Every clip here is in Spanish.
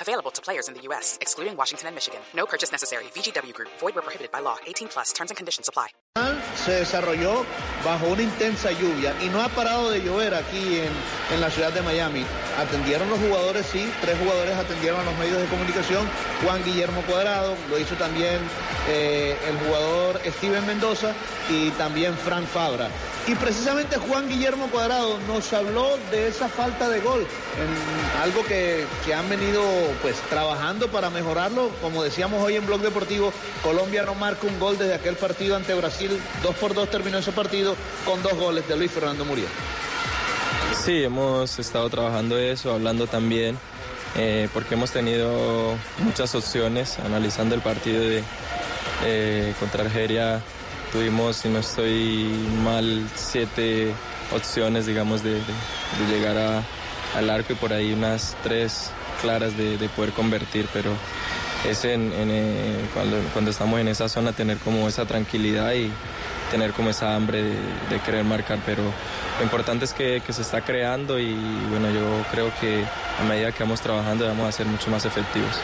Available to players in the U.S., excluding Washington and Michigan. No purchase necessary. VGW Group. Void where prohibited by law. 18 plus. Terms and conditions apply. Se desarrolló bajo una intensa lluvia y no ha parado de llover aquí en, en la ciudad de Miami. Atendieron los jugadores, tres jugadores atendieron los medios de comunicación. Juan Guillermo Cuadrado, lo hizo también eh, el jugador Steven Mendoza y también Fabra. Y precisamente Juan Guillermo Cuadrado nos habló de esa falta de gol, algo que, que, han venido pues trabajando para mejorarlo. Como decíamos hoy en Blog Deportivo, Colombia no marca un gol desde aquel partido ante Brasil. Dos por dos terminó ese partido con dos goles de Luis Fernando Muriel. Sí, hemos estado trabajando eso, hablando también, eh, porque hemos tenido muchas opciones, analizando el partido de, eh, contra Argeria tuvimos, si no estoy mal, siete opciones, digamos, de, de, de llegar a, al arco y por ahí unas tres claras de, de poder convertir, pero es en, eh, cuando, estamos en esa zona tener como esa tranquilidad y tener como esa hambre de, de querer marcar, pero lo importante es que, que, se está creando y bueno, yo creo que a medida que vamos trabajando vamos a ser mucho más efectivos.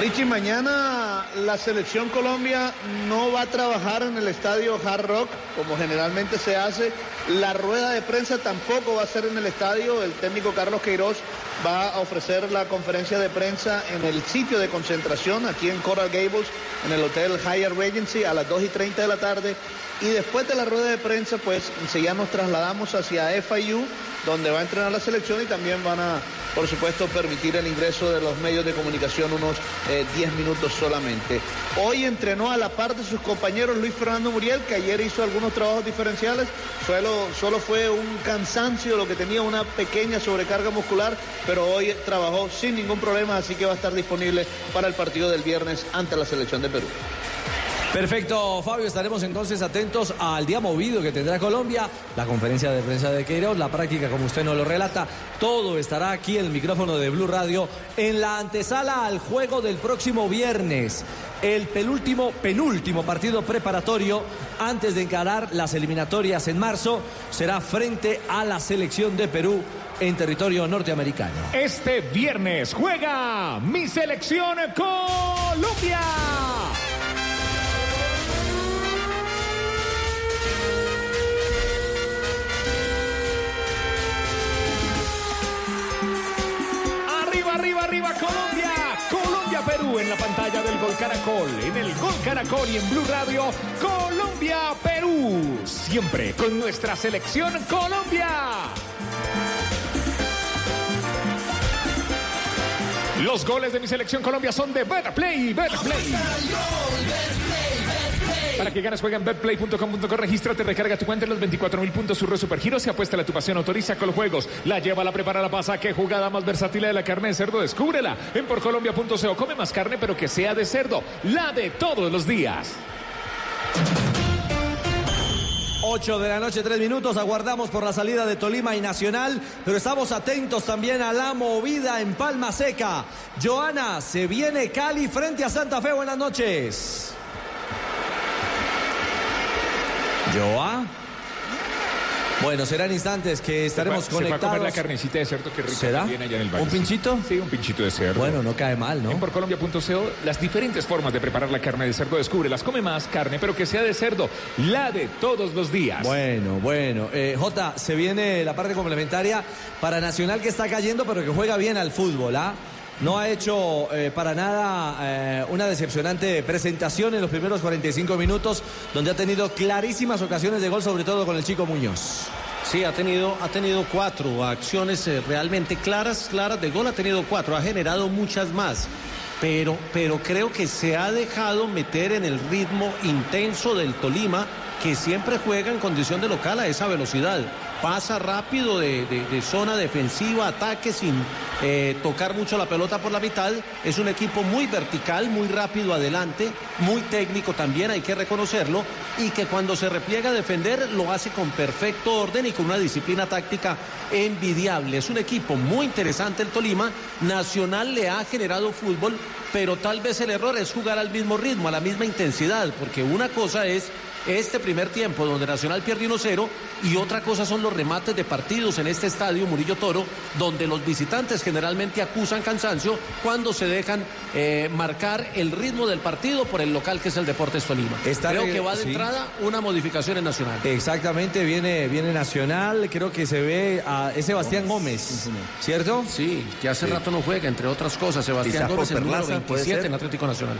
Richie, mañana la selección Colombia no va a trabajar en el estadio Hard Rock como generalmente se hace. La rueda de prensa tampoco va a ser en el estadio. El técnico Carlos Queiroz va a ofrecer la conferencia de prensa en el sitio de concentración aquí en Coral Gables, en el Hotel Hyatt Regency a las 2 y 30 de la tarde. Y después de la rueda de prensa, pues ya nos trasladamos hacia FIU, donde va a entrenar la selección y también van a, por supuesto, permitir el ingreso de los medios de comunicación unos eh, 10 minutos solamente. Hoy entrenó a la par de sus compañeros Luis Fernando Muriel, que ayer hizo algunos trabajos diferenciales. Solo, solo fue un cansancio, lo que tenía una pequeña sobrecarga muscular, pero hoy trabajó sin ningún problema, así que va a estar disponible para el partido del viernes ante la selección de Perú. Perfecto, Fabio, estaremos entonces atentos al día movido que tendrá Colombia, la conferencia de prensa de Queiroz, la práctica como usted nos lo relata, todo estará aquí en el micrófono de Blue Radio en la antesala al juego del próximo viernes, el penúltimo, penúltimo partido preparatorio antes de encarar las eliminatorias en marzo, será frente a la selección de Perú en territorio norteamericano. Este viernes juega mi selección Colombia. Colombia. Colombia, Perú en la pantalla del Gol Caracol, en el Gol Caracol y en Blue Radio. Colombia, Perú. Siempre con nuestra selección Colombia. Los goles de mi selección Colombia son de Better Play, Better Play. Para que ganes, juega en betplay.com.co, regístrate, recarga tu cuenta en los 24 mil puntos, surre supergiros y apuesta a tu pasión, autoriza con los juegos. La lleva, la prepara, la pasa. Qué jugada más versátil de la carne de cerdo, descúbrela en porcolombia.co. Come más carne, pero que sea de cerdo, la de todos los días. 8 de la noche, 3 minutos. Aguardamos por la salida de Tolima y Nacional, pero estamos atentos también a la movida en Palma Seca. Joana, se viene Cali frente a Santa Fe. Buenas noches. Joa. Bueno, serán instantes que estaremos se conectados. Se va a comer la carnecita de cerdo que rico ¿Será? viene allá en el. ¿Un pinchito? Sí, un pinchito de cerdo. Bueno, no cae mal, ¿no? En porcolombia.co, las diferentes formas de preparar la carne de cerdo, descubre las come más carne, pero que sea de cerdo, la de todos los días. Bueno, bueno. Eh, Jota, se viene la parte complementaria para Nacional que está cayendo, pero que juega bien al fútbol, ¿ah? No ha hecho eh, para nada eh, una decepcionante presentación en los primeros 45 minutos, donde ha tenido clarísimas ocasiones de gol, sobre todo con el chico Muñoz. Sí, ha tenido, ha tenido cuatro acciones eh, realmente claras, claras de gol, ha tenido cuatro, ha generado muchas más. pero, pero creo que se ha dejado meter en el ritmo intenso del Tolima, que siempre juega en condición de local a esa velocidad. Pasa rápido de, de- zona defensiva, ataque sin eh, tocar mucho la pelota por la mitad. Es un equipo muy vertical, muy rápido adelante, muy técnico también, hay que reconocerlo. Y que cuando se repliega a defender lo hace con perfecto orden y con una disciplina táctica envidiable. Es un equipo muy interesante el Tolima. Nacional le ha generado fútbol, pero tal vez el error es jugar al mismo ritmo, a la misma intensidad, porque una cosa es este primer tiempo donde Nacional pierde 1-0 y otra cosa son los remates de partidos en este estadio Murillo Toro, donde los visitantes generalmente acusan cansancio cuando se dejan eh, marcar el ritmo del partido por el local que es el Deportes Tolima. Está Creo re- que va de sí. entrada una modificación en Nacional. Exactamente, viene, viene Nacional, creo que se ve a es Sebastián Gómez, ¿cierto? Sí, que hace rato no juega, entre otras cosas. Sebastián Gómez, el número Perlaza, puede 27 ser. en Atlético Nacional.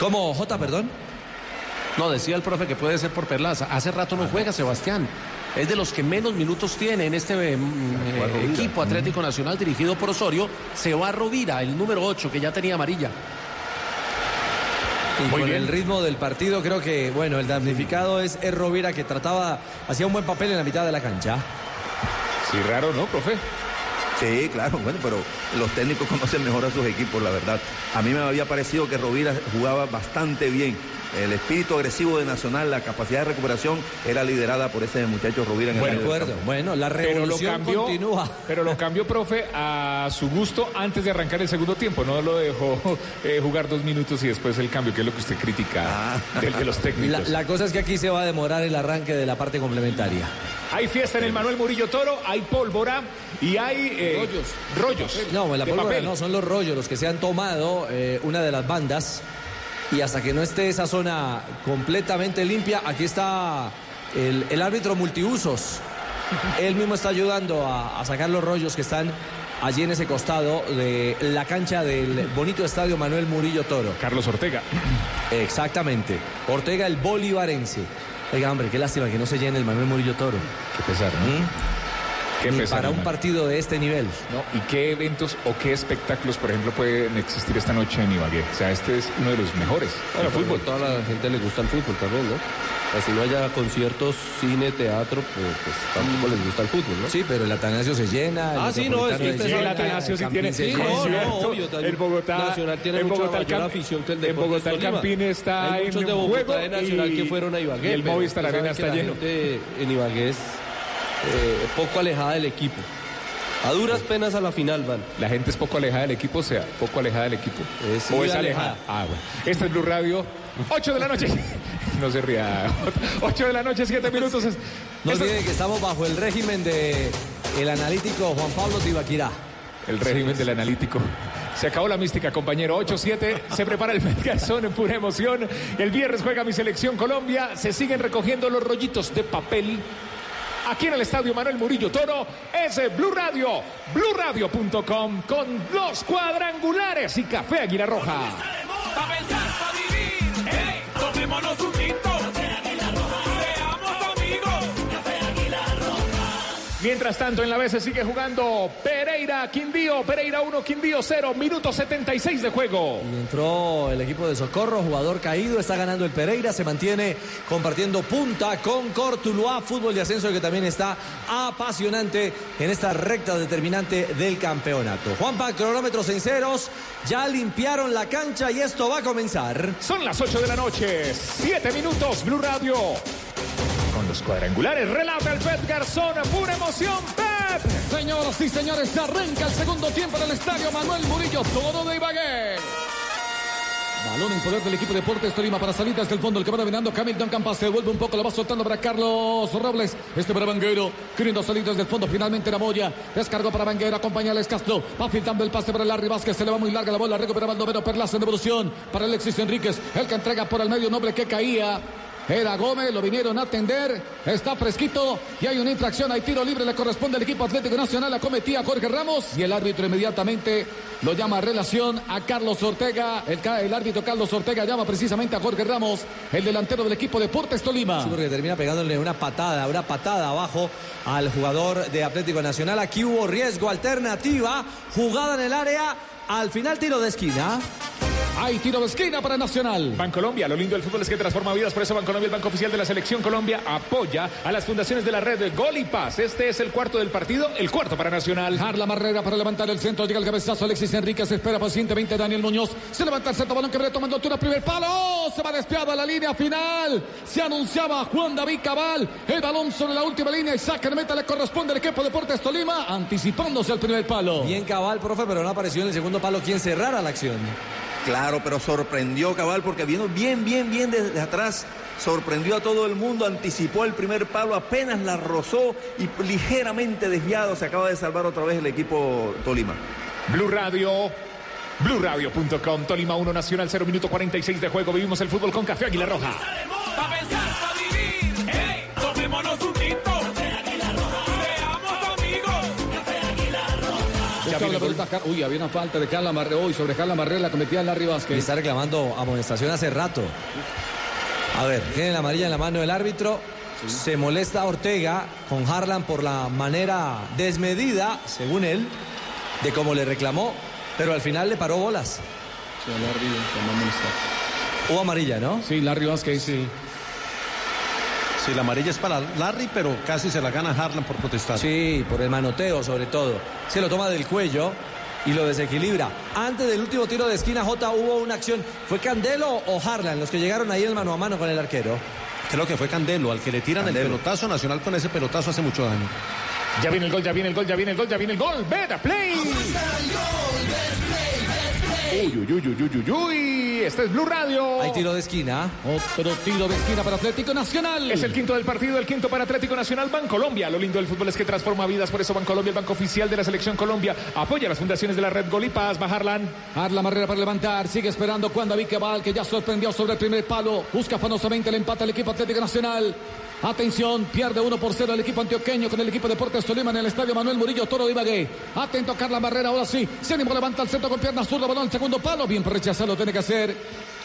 ¿Cómo, J, perdón? No, decía el profe que puede ser por Perlaza. Hace rato no juega Sebastián. Es de los que menos minutos tiene en este eh, eh, equipo Atlético Nacional dirigido por Osorio. Se va Rovira, el número 8, que ya tenía amarilla. Y Muy con bien. el ritmo del partido creo que, bueno, el damnificado es Er Rovira que trataba, hacía un buen papel en la mitad de la cancha. Sí, raro, ¿no, profe? Sí, claro, bueno, pero los técnicos conocen mejor a sus equipos, la verdad. A mí me había parecido que Rovira jugaba bastante bien. El espíritu agresivo de Nacional, la capacidad de recuperación era liderada por ese muchacho Rovira en el Buen medio del acuerdo. Bueno, la Pero lo revolución cambió, continúa. pero lo cambió, profe, a su gusto antes de arrancar el segundo tiempo. No lo dejó eh, jugar dos minutos y después el cambio, que es lo que usted critica Ah. del de los La, técnicos. la cosa es que aquí se va a demorar el arranque de la parte complementaria. Hay fiesta en el Manuel Murillo Toro, hay pólvora y hay eh, Rollos. rollos. No, la pólvora papel. no, son los rollos los que se han tomado eh, una de las bandas. Y hasta que no esté esa zona completamente limpia, aquí está el, el árbitro multiusos. Él mismo está ayudando a, a sacar los rollos que están allí en ese costado de la cancha del bonito estadio Manuel Murillo Toro. Carlos Ortega. Exactamente. Ortega el bolivarense. Oiga, hombre, qué lástima que no se llene el Manuel Murillo Toro. Qué pesar, ¿no? Qué para un partido de este nivel. ¿no? ¿Y qué eventos o qué espectáculos, por ejemplo, pueden existir esta noche en Ibagué? O sea, este es uno de los mejores. Bueno, el fútbol. toda la gente le gusta el fútbol también, ¿no? Así no haya conciertos, cine, teatro, pues, pues tampoco les gusta el fútbol, ¿no? Sí, pero el Atanasio se llena. el Ah, sí, no, es que usted el Atanasio sí el tiene Sí, no, no, obvio. En Bogotá, Nacional tiene en mucha Bogotá el mayor Camp- afición que el En Bogotá el. Campín está Hay muchos en de un Bogotá juego de Nacional y- que fueron a Ibagué. y el Movistar Arena está la lleno. gente en Ibagué es eh, poco alejada del equipo. A duras penas a la final van. La gente es poco alejada del equipo, o sea, poco alejada del equipo. Es o es alejada. alejada. Ah, bueno. Este es Blue Radio, 8 de la noche. No se ría. 8 de la noche, 7 minutos. No es olviden que estamos bajo el régimen de el analítico Juan Pablo Tibaquirá. el régimen del analítico. Se acabó la mística, compañero. 8-7. Se prepara el Garzón en pura emoción. El viernes juega mi selección Colombia. Se siguen recogiendo los rollitos de papel. Aquí en el estadio Manuel Murillo Toro es Blue Radio, bluradio.com con los cuadrangulares y café Águila Roja. Mientras tanto, en la B se sigue jugando Pereira, Quindío, Pereira 1, Quindío 0, minuto 76 de juego. Y entró el equipo de Socorro, jugador caído, está ganando el Pereira, se mantiene compartiendo punta con Cortuluá, fútbol de ascenso que también está apasionante en esta recta determinante del campeonato. Juanpa, cronómetros en ceros, ya limpiaron la cancha y esto va a comenzar. Son las 8 de la noche, 7 minutos, Blue Radio. Con los cuadrangulares, relata el Pep Garzón, pura emoción, Pep. Señoras y señores, arranca el segundo tiempo en el estadio Manuel Murillo, todo de Ibagué. Balón en poder del equipo Deportes Tolima para salidas del fondo. El que va dominando Camilton Campas se devuelve un poco, lo va soltando para Carlos Robles. Este para Vanguero, queriendo salidas del fondo. Finalmente la Moya descargó para Vanguero, acompaña a Alex Castro. Va filtrando el pase para Larry Vázquez, se le va muy larga la bola. Recupera Baldomero Perlaza en devolución para Alexis Enríquez. El que entrega por el medio noble que caía. Era Gómez, lo vinieron a atender, está fresquito y hay una infracción, hay tiro libre, le corresponde al equipo Atlético Nacional, la cometía Jorge Ramos y el árbitro inmediatamente lo llama a relación a Carlos Ortega, el, árbitro Carlos Ortega llama precisamente a Jorge Ramos, el delantero del equipo Deportes Tolima. Sí, porque termina pegándole una patada, una patada abajo al jugador de Atlético Nacional. Aquí hubo riesgo, alternativa, jugada en el área, al final tiro de esquina. Hay tiro de esquina para Nacional. Bancolombia, lo lindo del fútbol es que transforma vidas, por eso Bancolombia, el banco oficial de la selección Colombia, apoya a las fundaciones de la red de Gol y Paz. Este es el cuarto del partido, el cuarto para Nacional. Harla Marrera para levantar el centro, llega el cabezazo, Alexis Enrique se espera pacientemente Daniel Muñoz, se levanta el centro, balón que viene tomando altura, primer palo, ¡Oh! se va despiado a la línea final, se anunciaba Juan David Cabal, el balón sobre la última línea y saca de meta le corresponde al equipo Deportes Tolima, anticipándose al primer palo. Bien Cabal, profe, pero no apareció en el segundo palo quien cerrara la acción. Claro, pero sorprendió Cabal porque vino bien, bien, bien desde atrás. Sorprendió a todo el mundo, anticipó el primer palo, apenas la rozó y ligeramente desviado se acaba de salvar otra vez el equipo Tolima. Blue Radio. BlueRadio.com, Tolima 1 Nacional 0 minuto 46 de juego. Vivimos el fútbol con Café Águila Roja. Pa' pensar, pa' vivir. Hey, La pelota, Uy, había una falta de Carla Marrera hoy sobre Carla Marrera, la cometía Larry Y Vázquez. está reclamando amonestación hace rato. A ver, tiene la amarilla en la mano el árbitro. Se molesta Ortega con Harlan por la manera desmedida, según él, de cómo le reclamó, pero al final le paró bolas. Hubo amarilla, ¿no? Sí, Larry Vázquez. Sí. Sí, la amarilla es para Larry, pero casi se la gana Harlan por protestar. Sí, por el manoteo sobre todo. Se lo toma del cuello y lo desequilibra. Antes del último tiro de esquina, J hubo una acción. ¿Fue Candelo o Harlan los que llegaron ahí el mano a mano con el arquero? Creo que fue Candelo, al que le tiran el pelotazo nacional con ese pelotazo hace mucho daño. Ya viene el gol, ya viene el gol, ya viene el gol, ya viene el gol. Beta Play. Uy, uy, uy, uy, uy, uy, uy. Este es Blue Radio. Hay tiro de esquina. Otro tiro de esquina para Atlético Nacional. Es el quinto del partido, el quinto para Atlético Nacional Bancolombia. Lo lindo del fútbol es que transforma vidas, por eso Bancolombia, el banco oficial de la selección Colombia, apoya las fundaciones de la red Gol y Paz. Bajarlan. Harla Marrera para levantar, sigue esperando Juan David Cabal, que ya sorprendió sobre el primer palo. Busca afanosamente el empate al equipo Atlético Nacional. Atención, pierde 1 por 0 el equipo antioqueño con el equipo Deportes Tolima en el estadio Manuel Murillo Toro de Ibagué. Atento Carla Barrera, ahora sí. Se levanta el centro con pierna zurda, balón al segundo palo. Bien rechazado, tiene que hacer.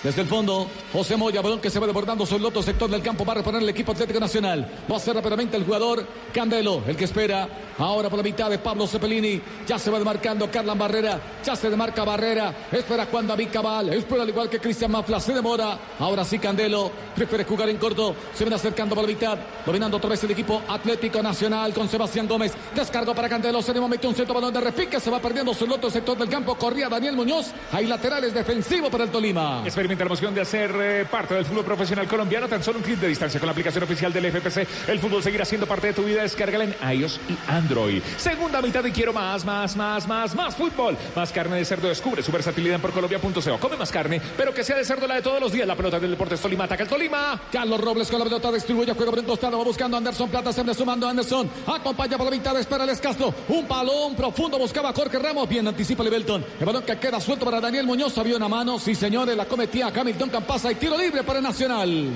Desde el fondo, José Moya, balón que se va desbordando sobre el otro sector del campo. Va a reponer el equipo Atlético Nacional. Va a ser rápidamente el jugador Candelo, el que espera. Ahora por la mitad de Pablo Cepelini. Ya se va demarcando Carla Barrera. Ya se demarca Barrera. Espera Juan David Cabal. Espera al igual que Cristian Mafla. Se demora. Ahora sí Candelo. Prefiere jugar en corto. Se viene acercando por la mitad. Dominando otra vez el equipo Atlético Nacional con Sebastián Gómez. Descargo para Candelo. Se metió un centro balón de repique. Se va perdiendo sobre el otro sector del campo. Corría Daniel Muñoz. Hay laterales defensivos para el Tolima. Experimenta la emoción de hacer eh, parte del fútbol profesional colombiano tan solo un clic de distancia con la aplicación oficial del FPC. El fútbol seguirá siendo parte de tu vida. Descárgala en iOS y Android. Segunda mitad y quiero más, más, más, más, más fútbol. Más carne de cerdo. Descubre su versatilidad en porcolombia.co. Come más carne, pero que sea de cerdo la de todos los días. La pelota del Deportes Tolima ataca el Tolima. Carlos Robles con la pelota distribuye juego por un costado, va buscando Anderson Plata, se sumando Anderson, acompaña por la mitad, espera el Castro, un balón profundo, buscaba Jorge Ramos, bien anticipa Lebelton, el balón que queda suelto para Daniel Muñoz, había una mano, sí señores, la Hamilton Campasa y tiro libre para Nacional.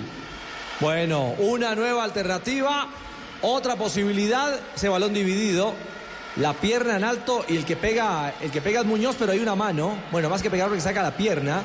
Bueno, una nueva alternativa, otra posibilidad, ese balón dividido, la pierna en alto y el que pega, el que pega es Muñoz, pero hay una mano, bueno, más que pegar porque saca la pierna.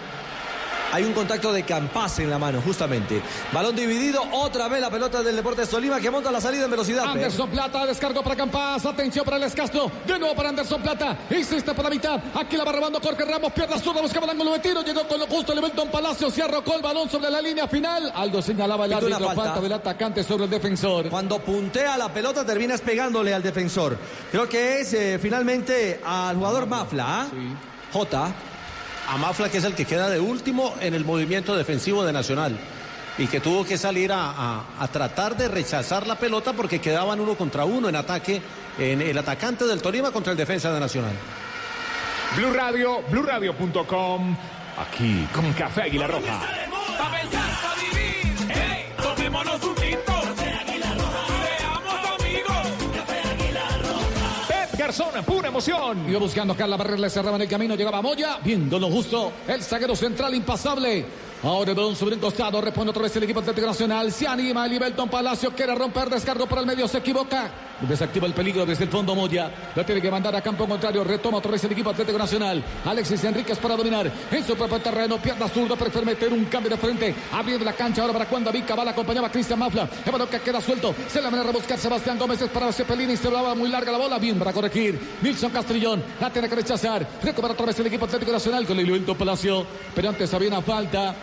Hay un contacto de Campas en la mano, justamente. Balón dividido, otra vez la pelota del Deportes Tolima que monta la salida en velocidad. Anderson Plata, descargo para Campas, atención para el Castro, de nuevo para Anderson Plata, insiste por la mitad, aquí la va robando Jorge Ramos, pierna zurda, buscaba el ángulo de tiro, llegó con lo justo, Lebelton Palacio, se arrocó el balón sobre la línea final, Aldo señalaba el árbitro, falta. falta del atacante sobre el defensor. Cuando puntea la pelota terminas pegándole al defensor. Creo que es eh, finalmente al jugador Mafla. ¿ah? J. A Mafla, que es el que queda de último en el movimiento defensivo de Nacional. Y que tuvo que salir a, a- a tratar de rechazar la pelota porque quedaban uno contra uno en ataque, en el atacante del Tolima contra el defensa de Nacional. Blue Radio, BlueRadio.com. Aquí con Café Águila Roja. Garzón, pura emoción. Iba buscando a Carla Barrera, le cerraba en el camino, llegaba Moya, viendo lo justo, el zaguero central impasable. Ahora el balón sobre un costado, responde otra vez el equipo Atlético Nacional. Se anima el Palacio, quiere romper, descargo por el medio, se equivoca. Desactiva el peligro desde el fondo Moya. Lo tiene que mandar a campo contrario. Retoma otra vez el equipo Atlético Nacional. Alexis Enríquez para dominar en su propio terreno. Pierna zurda para meter un cambio de frente. Abriendo la cancha ahora para cuando Vica va acompañaba a Cristian Mafla. El que queda suelto. Se la van a rebuscar Sebastián Gómez. Es para Cepelini. Se va muy larga la bola. Bien para corregir. Nilson Castrillón la tiene que rechazar. Recupera otra vez el equipo Atlético Nacional con el Palacio. Pero antes había una falta.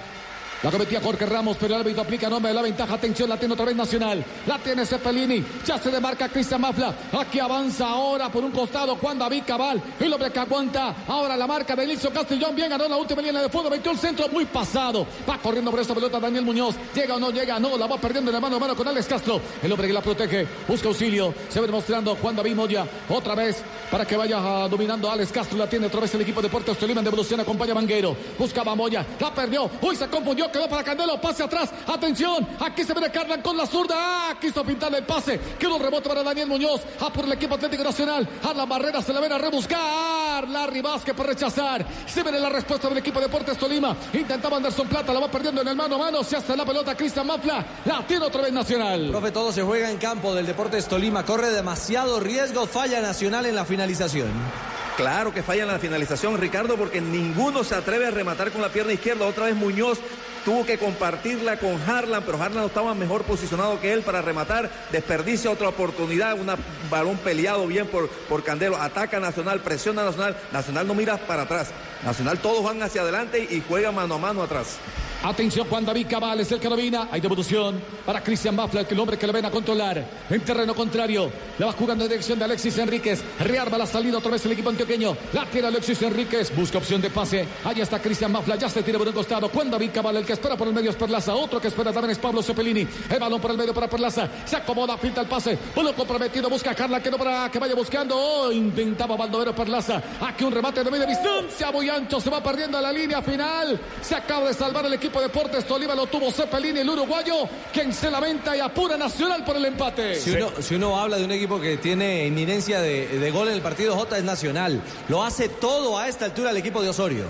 La cometía Jorge Ramos, pero el árbitro aplica nombre de la ventaja. Atención, la tiene otra vez Nacional. La tiene Cepelini. Ya se demarca Cristian Mafla. Aquí avanza ahora por un costado Juan David Cabal. El hombre que aguanta. Ahora la marca de Nilson Castellón. Bien ganó la última línea de fondo. Metió el centro muy pasado. Va corriendo por esa pelota Daniel Muñoz. Llega o no llega. No, la va perdiendo de mano a mano con Alex Castro. El hombre que la protege. Busca auxilio. Se va demostrando Juan David Moya. Otra vez para que vaya dominando Alex Castro. La tiene otra vez el equipo de Deportes Tolima en devolución. Acompaña a Manguero. Buscaba Moya. La perdió. Uy, se confundió. Quedó para Candelo. Pase atrás. Atención. Aquí se viene Carlan con la zurda. Ah, quiso pintarle el pase. Quedó un rebote para Daniel Muñoz. Ah, por el equipo Atlético Nacional. A la barrera se la ven a rebuscar. Larry Vázquez para rechazar. Se viene la respuesta del equipo de Deportes Tolima. Intentaba Anderson Plata. La va perdiendo en el mano a mano. Se hace la pelota Cristian Mafla. La tiene otra vez Nacional. Profe, todo se juega en campo del Deportes Tolima. Corre demasiado riesgo. Falla Nacional en la finalización. Claro que falla en la finalización, Ricardo, porque ninguno se atreve a rematar con la pierna izquierda. Otra vez Muñoz tuvo que compartirla con Harlan, pero Harlan estaba mejor posicionado que él para rematar. Desperdicia otra oportunidad, un balón peleado bien por, por Candelo. Ataca Nacional, presiona Nacional. Nacional no mira para atrás. Nacional todos van hacia adelante y juega mano a mano atrás. Atención Juan David Cabal es el que domina. Hay devolución para Cristian Bafla, el hombre que le ven a controlar. En terreno contrario. La va jugando en dirección de Alexis Enríquez. Rearma la salida otra vez el equipo antioqueño. La tira Alexis Enríquez. Busca opción de pase. Allá está Cristian Bafla. Ya se tira por un costado. Juan David Cabal, el que espera por el medio es Perlaza. Otro que espera también es Pablo Cepelini. El balón por el medio para Perlaza. Se acomoda, pinta el pase. Uno comprometido. Busca a Carla que no para que vaya buscando. Oh, intentaba Baldovero Perlaza. Aquí un remate de media distancia. Muy ancho. Se va perdiendo a la línea final. Se acaba de salvar el equipo de Deportes Tolima. Lo tuvo Cepelini, el uruguayo. Quien se lamenta y apura Nacional por el empate. Si uno, si uno habla de un equipo que tiene inminencia de, de gol en el partido J es Nacional. Lo hace todo a esta altura el equipo de Osorio.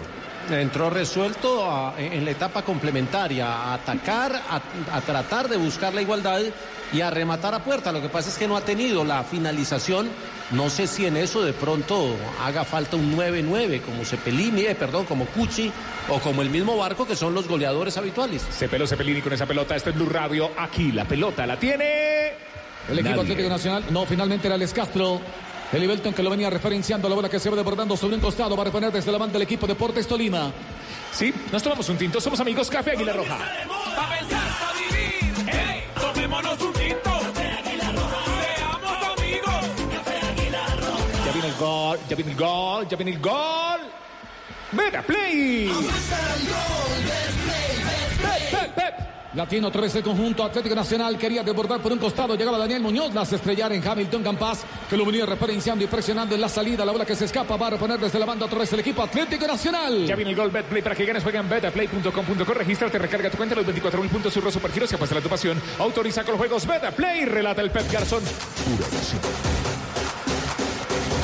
Entró resuelto a- en la etapa complementaria, a atacar, a, a tratar de buscar la igualdad y a rematar a puerta. Lo que pasa es que no ha tenido la finalización. No sé si en eso de pronto haga falta un 9-9 como Cepelini, eh, perdón, como Cucci o como el mismo Barco que son los goleadores habituales. Se peló Cepelini con esa pelota. Este es Blue Radio. Aquí la pelota la tiene. El equipo Nadie. Atlético Nacional, no, finalmente era Alex Castro. El Ibelton que lo venía referenciando, la bola que se va desbordando sobre un costado, va a reponer desde la banda del equipo Deportes Tolima. Sí, nos tomamos un tinto. Somos amigos Café Águila Roja. Gol, ya viene el gol, ya viene el gol. Mega Play. Pep, Pep, Pep. La tiene otra vez el conjunto Atlético Nacional. Quería desbordar por un costado. Llegaba Daniel Muñoz. Las estrellar en Hamilton Campas. Que lo venía referenciando y presionando en la salida. La bola que se escapa. Va a reponer desde la banda otra vez el equipo Atlético Nacional. Ya viene el gol Betplay para que ganes. Juega en betplay.com.co. Regístrate, recarga tu cuenta los 24 mil puntos. Surro Supergiros y apuesta a tu pasión. Autoriza con los juegos Betplay. Relata el Pep Garzón. Pura.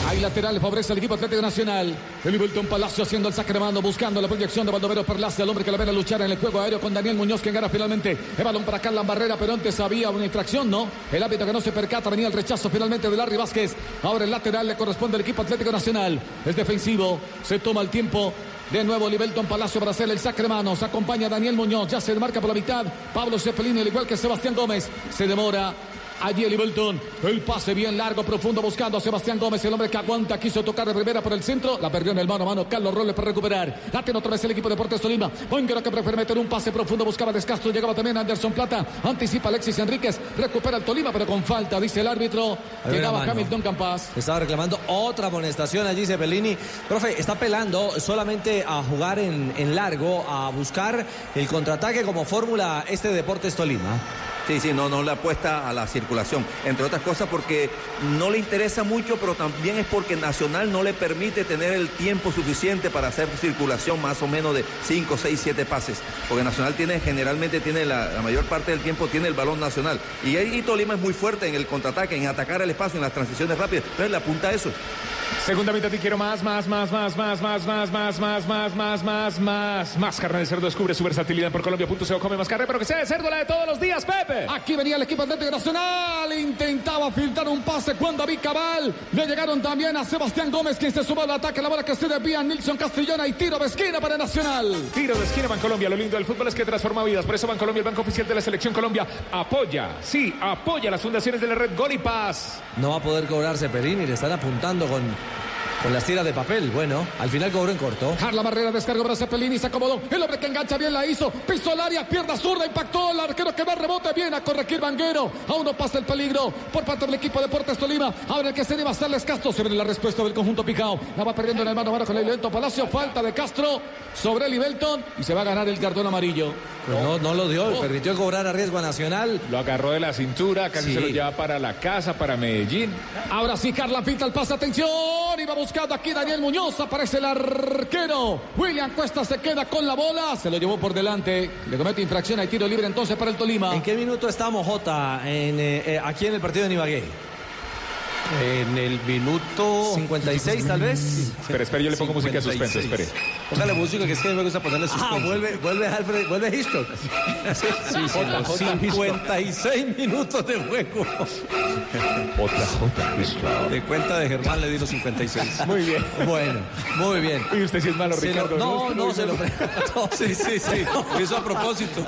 Hay lateral, favorece al equipo Atlético Nacional. El Ibelton Palacio haciendo el saque de mano, buscando la proyección de Baldomero Perlaza, el hombre que la ven a luchar en el juego aéreo con Daniel Muñoz, que gana finalmente. El balón para Carlan Barrera, pero antes había una infracción, ¿no? El árbitro que no se percata, venía el rechazo finalmente de Larry Vázquez. Ahora el lateral le corresponde al equipo Atlético Nacional. Es defensivo, se toma el tiempo. De nuevo Libelton Palacio para hacer el de manos. Acompaña Daniel Muñoz. Ya se marca por la mitad. Pablo Cepelini, al igual que Sebastián Gómez. Se demora. Allí el Ibelton. El pase bien largo, profundo, buscando a Sebastián Gómez. El hombre que aguanta. Quiso tocar de primera por el centro. La perdió en el mano a mano. Carlos Robles para recuperar. La tiene otra vez el equipo de Deportes Tolima. Boinguero que prefiere meter un pase profundo. Buscaba Descastro. Llegaba también Anderson Plata. Anticipa Alexis Enríquez. Recupera el Tolima, pero con falta, dice el árbitro. Hay Llegaba. Hamilton Campas. Estaba reclamando otra amonestación allí Cepelini. Profe, está apelando solamente a jugar en, en largo, a buscar el contraataque como fórmula este Deportes Tolima. Sí, sí, no, no le apuesta a la circulación. Entre otras cosas porque no le interesa mucho, pero también es porque Nacional no le permite tener el tiempo suficiente para hacer circulación más o menos de 5, 6, 7 pases. Porque Nacional tiene, generalmente tiene la, la mayor parte del tiempo tiene el balón nacional. Y ahí Tolima es muy fuerte en el contraataque, en atacar el espacio, en las transiciones rápidas. Entonces le apunta a eso. Segunda mitad y quiero más, más, más, más, más, más, más, más, más, más, más, más, más, más. Carne de cerdo descubre su versatilidad por Colombia.co. Come más carne, pero que sea de cerdo la de todos los días, Pepe. Aquí venía el equipo Atlético Nacional, intentaba filtrar un pase cuando David Cabal. Le llegaron también a Sebastián Gómez, quien se sumó al ataque. La bola que se desvía a Nilson Castrillona y tiro de esquina para Nacional. Tiro de esquina Bancolombia. Lo lindo del fútbol es que transforma vidas. Por eso Bancolombia, el banco oficial de la selección Colombia, apoya, sí, apoya las fundaciones de la red Gol y Paz. No va a poder cobrarse Perín y le están apuntando con, con las tiras de papel. Bueno, al final cobró en corto. Carla Barrera descargó para Cepelini, se acomodó. El hombre que engancha bien la hizo. Pisó el área, pierna zurda, impactó. El arquero que va rebote bien a corregir Vanguero. Aún no pasa el peligro por parte del equipo Deportes Tolima. Ahora el que se debe hacerles Castro. Se ve la respuesta del conjunto Picao. La va perdiendo en el mano a mano con el Libelton Palacio. Falta de Castro sobre el Libelton y se va a ganar el cartón amarillo. Pues no, no lo dio, permitió cobrar a riesgo a Nacional. Lo agarró de la cintura, casi Sí. se lo lleva para la casa, para Medellín. Ahora sí, Carla pinta el pase, atención. Y va buscando aquí Daniel Muñoz. Aparece el arquero. William Cuesta se queda con la bola. Se lo llevó por delante. Le comete infracción. Hay tiro libre entonces para el Tolima. ¿En qué minuto estamos, Jota, eh, eh, aquí en el partido de Ibagué? En el minuto 56 tal vez. Espera, espera, yo le pongo música de suspenso, espere. Póngale música que es que me gusta ponerle Ah, suspenso. vuelve, vuelve Alfred, vuelve Hitchcock. Sí, señor. 56 minutos de juego. Otra, otra. De cuenta de Germán le di los 56. Muy bien. Bueno, muy bien. Y usted sí es malo, Ricardo. no, no, se lo pregunto. Sí, sí, sí. Hizo a propósito.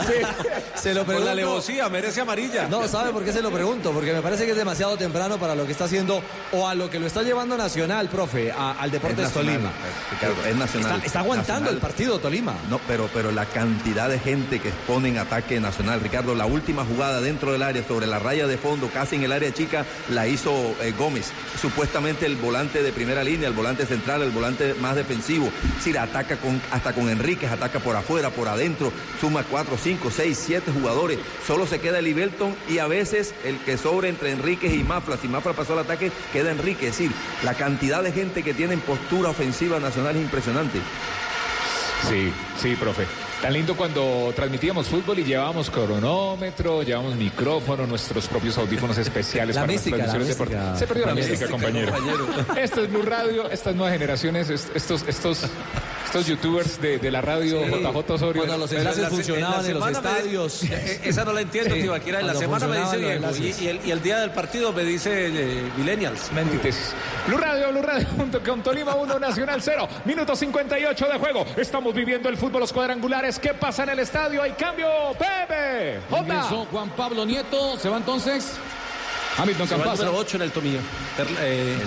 Se lo Por pregunto. la alevosía, merece amarilla. No, ¿sabe por qué se lo pregunto? Porque me parece que es demasiado temprano para lo que está haciendo o a lo que lo está llevando Nacional, profe, a- al Es Deportes nacional, Tolima. Ricardo, es nacional. Está, está aguantando Nacional. el partido Tolima. No, pero, pero la cantidad de gente que expone en ataque nacional, Ricardo, la última jugada dentro del área, sobre la raya de fondo, casi en el área chica, la hizo eh, Gómez. Supuestamente el volante de primera línea, el volante central, el volante más defensivo. Si la ataca con, hasta con Enríquez, ataca por afuera, por adentro, suma cuatro, cinco, seis, siete jugadores. Solo se queda el Ibelton y a veces el que sobre entre Enríquez y Mafla. Si Mafla pasó al ataque, queda Enrique. Es decir, la cantidad de gente que tiene en postura ofensiva nacional es impresionante. Sí, sí, profe. Tan lindo cuando transmitíamos fútbol y llevábamos cronómetro, llevábamos micrófono, nuestros propios audífonos especiales La para mística, las la transmisiones mística, deportivas. Se perdió la compañero. mística, compañero. Esto es Blue Radio, estas nuevas generaciones, est- estos, estos, estos youtubers de, de la radio, JJ Osorio. Cuando los enlaces la- funcionaban en los estadios. Eh, Esa no la entiendo, Sí, Tibaquira. En la semana me dice viejo. Y, el, y el día del partido me dice eh, Millennials. Mentítesis. Blue Radio, Blue Radio, junto con Tolima 1, Nacional 0. Minuto 58 de juego. Estamos viviendo el fútbol, los cuadrangulares. ¿Qué pasa en el estadio? Hay cambio. Pepe. Ingresó. Juan Pablo Nieto. Se va entonces. Hamilton Se va el Campasa. número 8 en el Tomillo. Eh,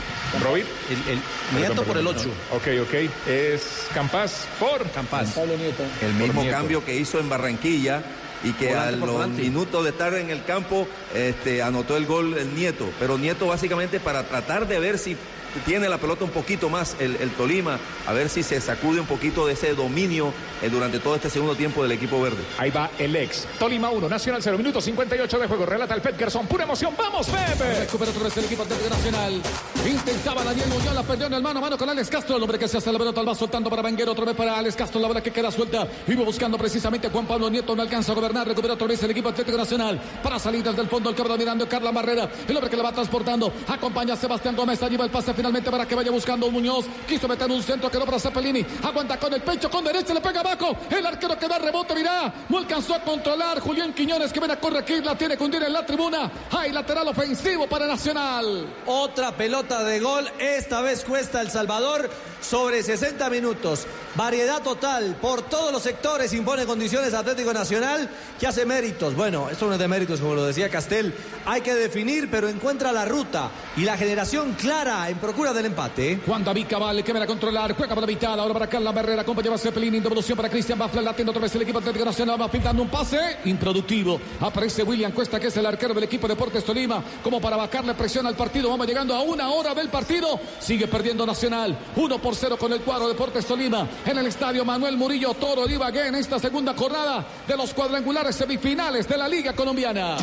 Robin. el, el nieto Perdón, por el perdón, 8. Ok, ok. Es Campas por Campas. Pablo Nieto. El mismo Nieto. cambio que hizo en Barranquilla y que Volante a los volante. minutos de estar en el campo este, anotó el gol el Nieto. Pero Nieto básicamente para tratar de ver si tiene la pelota un poquito más el, el Tolima, a ver si se sacude un poquito de ese dominio eh, durante todo este segundo tiempo del equipo verde. Ahí va el ex. Tolima 1, Nacional 0, minuto 58 de juego. Relata el Petkerson. Pura emoción. ¡Vamos, Pepe! Recupera otra vez el equipo Atlético Nacional. Intentaba Daniel Muñoz, la perdió en el mano a mano con Alex Castro. El hombre que se hace la pelota al va soltando para Vanguero. Otra vez para Alex Castro. La bola que queda suelta. Iba buscando precisamente a Juan Pablo Nieto. No alcanza a gobernar. Recupera otra vez el equipo Atlético Nacional. Para salir desde el fondo. El cabra mirando Carla Barrera. El hombre que la va transportando. Acompaña a Sebastián Gómez. Allí va el pase finalmente para que vaya buscando Muñoz. Quiso meter un centro que no para Cepelini. Aguanta con el pecho, con derecha, le pega abajo. El arquero que da rebote, mirá. No alcanzó a controlar. Julián Quiñones que viene a corregir. La tiene que hundir en la tribuna. Hay lateral ofensivo para Nacional. Otra pelota de gol, esta vez cuesta El Salvador sobre 60 minutos. Variedad total por todos los sectores, impone condiciones Atlético Nacional que hace méritos. Bueno, esto no es de méritos, como lo decía Castel. Hay que definir, pero encuentra la ruta y la generación clara en procura del empate. Juan David Cabal que viene a controlar, juega para la mitad, ahora para Carla Barrera, acompañaba a Cepelini, devolución para Cristian Bafla, latiendo otra vez el equipo Atlético Nacional, va pintando un pase improductivo. Aparece William Cuesta, que es el arquero del equipo Deportes Tolima, como para bajarle presión al partido. Vamos llegando a una hora del partido, sigue perdiendo Nacional, 1 por 0 con el cuadro Deportes Tolima, en el estadio Manuel Murillo Toro de Ibagué, en esta segunda jornada de los cuadrangulares semifinales de la Liga Colombiana.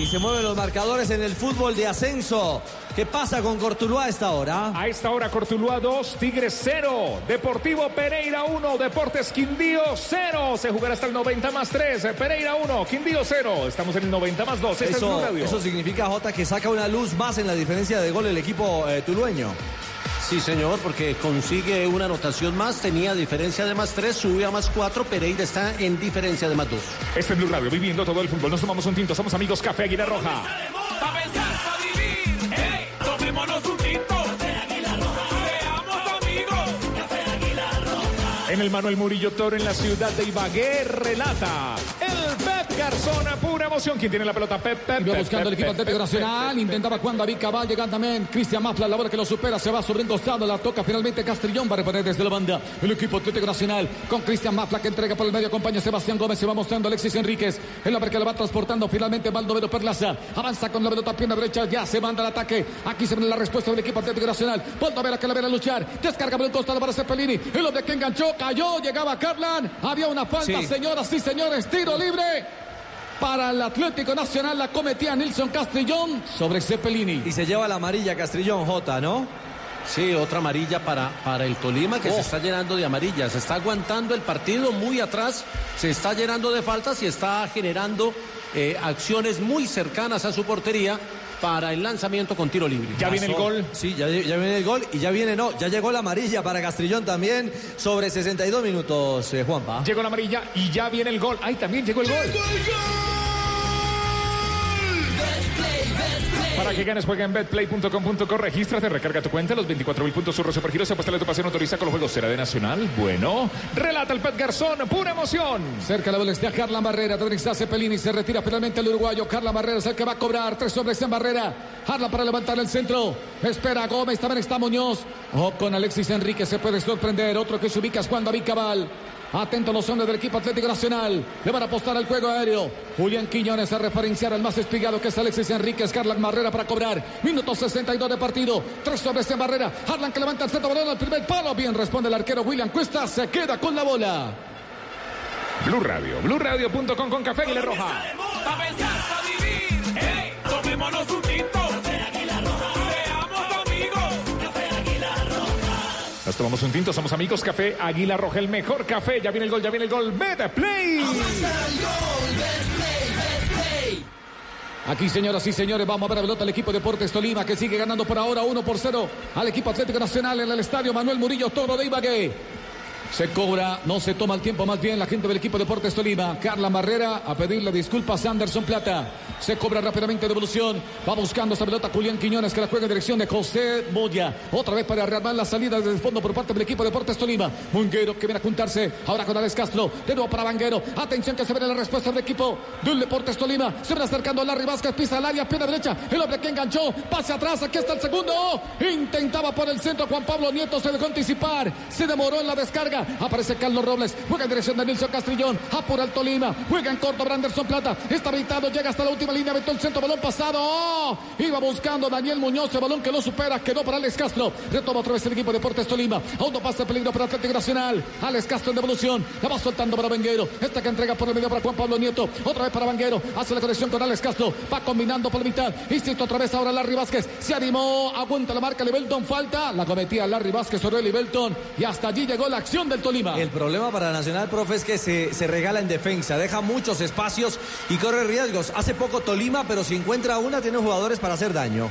Y se mueven los marcadores en el fútbol de ascenso. ¿Qué pasa con Cortuluá a esta hora? A esta hora Cortuluá 2, Tigres 0, Deportivo Pereira 1, Deportes Quindío 0. Se jugará hasta el 90 más 3, Pereira 1, Quindío 0. Estamos en el 90 más 2. Este es Eso, Radio. eso significa, Jota, que saca una luz más en la diferencia de gol el equipo eh, tulueño. Sí, señor, porque consigue una anotación más, tenía diferencia de más 3, sube a más 4, Pereira está en diferencia de más 2. Este es Blue Radio, viviendo todo el fútbol. Nos tomamos un tinto, somos amigos Café Aguilar Roja. En el Manuel Murillo Toro en la ciudad de Ibagué relata el Pep Garzón, pura emoción. ¿Quién tiene la pelota? Pep, Pep, buscando el equipo Atlético Nacional. Intentaba Juan David Cabal. Llegan también Cristian Mafla. La bola que lo supera. Se va sobre costado. La toca finalmente Castrillón. Va a reponer desde la banda. El equipo Atlético Nacional con Cristian Mafla que entrega por el medio. Acompaña a Sebastián Gómez. Se va mostrando Alexis Enríquez. El hombre que la va transportando finalmente Baldomero Perlaza. Avanza con la pelota pierna derecha. Ya se manda el ataque. Aquí se ve la respuesta del equipo Atlético Nacional. Baldomero que la ve a luchar. Descarga por el costado para Cepelini. El hombre que enganchó. Cayó. Llegaba Carlan. Había una falta, Sí. señoras y señores. Tiro libre. Para el Atlético Nacional la cometía Nilson Castrillón sobre Cepelini. Y se lleva la amarilla Castrillón J, ¿no? Sí, otra amarilla para, para el Tolima que Oh. se está llenando de amarillas. Se está aguantando el partido muy atrás, se está llenando de faltas y está generando eh, acciones muy cercanas a su portería para el lanzamiento con tiro libre. Ya viene el gol. Sí, ya, ya viene el gol y ya viene, no, ya llegó la amarilla para Castrillón también sobre 62 minutos, eh, Juanpa. Llegó la amarilla y ya viene el gol. Ay, también llegó el gol. Para que ganes, juega en betplay.com.co. Regístrate, recarga tu cuenta. Los 24 puntos surro supergiros. Apuesta tu pasión. Autoriza con los juegos. ¿Será de Nacional? Bueno. Relata el Pet Garzón. Pura emoción. Cerca la bola está Carla Barrera. Está Cepelini. Se retira finalmente el uruguayo. Carla Barrera es el que va a cobrar. Tres hombres en Barrera. Harla para levantar el centro. Espera Gómez. También está Muñoz. O con Alexis Enrique se puede sorprender. Otro que se ubica es Juan David Cabal. Atento los hombres del equipo Atlético Nacional. Le van a apostar al juego aéreo. Julián Quiñones a referenciar al más espigado que es Alexis Enríquez. Carlan Barrera para cobrar. Minuto 62 de partido. Tres hombres en barrera. Harlan que levanta el centro balón al primer palo. Bien responde el arquero William Cuesta. Se queda con la bola. Blue Radio. BlueRadio.com con Café Roja. Pensar, pa' vivir. Hey, tomémonos un tomamos un tinto. Somos amigos. Café Águila Roja. El mejor café. Ya viene el gol. Ya viene el gol. Meta Play. Aquí, señoras y señores, vamos a ver a pelota al equipo Deportes Tolima que sigue ganando por ahora 1 por 0 al equipo Atlético Nacional en el estadio Manuel Murillo Toro de Ibagué. Se cobra, no se toma el tiempo más bien la gente del equipo Deportes Tolima. Carla Barrera a pedirle disculpas a Anderson Plata. Se cobra rápidamente devolución. Va buscando esa pelota Julián Quiñones que la juega en dirección de José Moya. Otra vez para rearmar la salida desde el fondo por parte del equipo Deportes Tolima. Munguero que viene a juntarse ahora con Alex Castro. De nuevo para Vanguero. Atención que se ve la respuesta del equipo del Deportes Tolima. Se viene acercando Larry Vázquez. Pisa al área, pierna derecha. El hombre que enganchó. Pase atrás. Aquí está el segundo. Intentaba por el centro. Juan Pablo Nieto se dejó anticipar. Se demoró en la descarga. Aparece Carlos Robles. Juega en dirección de Nilson Castrillón. Apura el Tolima. Juega en corto Branderson Plata. Está habilitado. Llega hasta la última línea. Aventó el centro. Balón pasado. ¡Oh! Iba buscando Daniel Muñoz. El balón que lo supera. Quedó para Alex Castro. Retoma otra vez el equipo de Deportes Tolima. El peligro para Atlético Nacional. Alex Castro en devolución. La va soltando para Vanguero. Esta que entrega por el medio para Juan Pablo Nieto. Otra vez para Vanguero. Hace la conexión con Alex Castro. Va combinando por la mitad. Insisto otra vez ahora Larry Vázquez. Se animó. Aguanta la marca Libelton. Falta. La cometía Larry Vázquez sobre Libelton. Y hasta allí llegó la acción del Tolima. El problema para Nacional, profe, es que se, se regala en defensa, deja muchos espacios y corre riesgos. Hace poco Tolima, pero si encuentra una, tiene jugadores para hacer daño.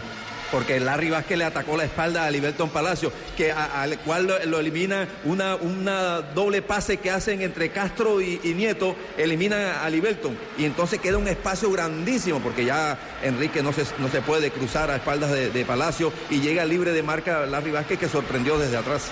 porque Larry Vázquez le atacó la espalda a Liberton Palacio, que a- al cual lo, lo elimina una, una doble pase que hacen entre Castro y, y Nieto, elimina a Liberton. Y entonces queda un espacio grandísimo, porque ya Enrique no se, no se puede cruzar a espaldas de, de Palacio y llega libre de marca Larry Vázquez que sorprendió desde atrás.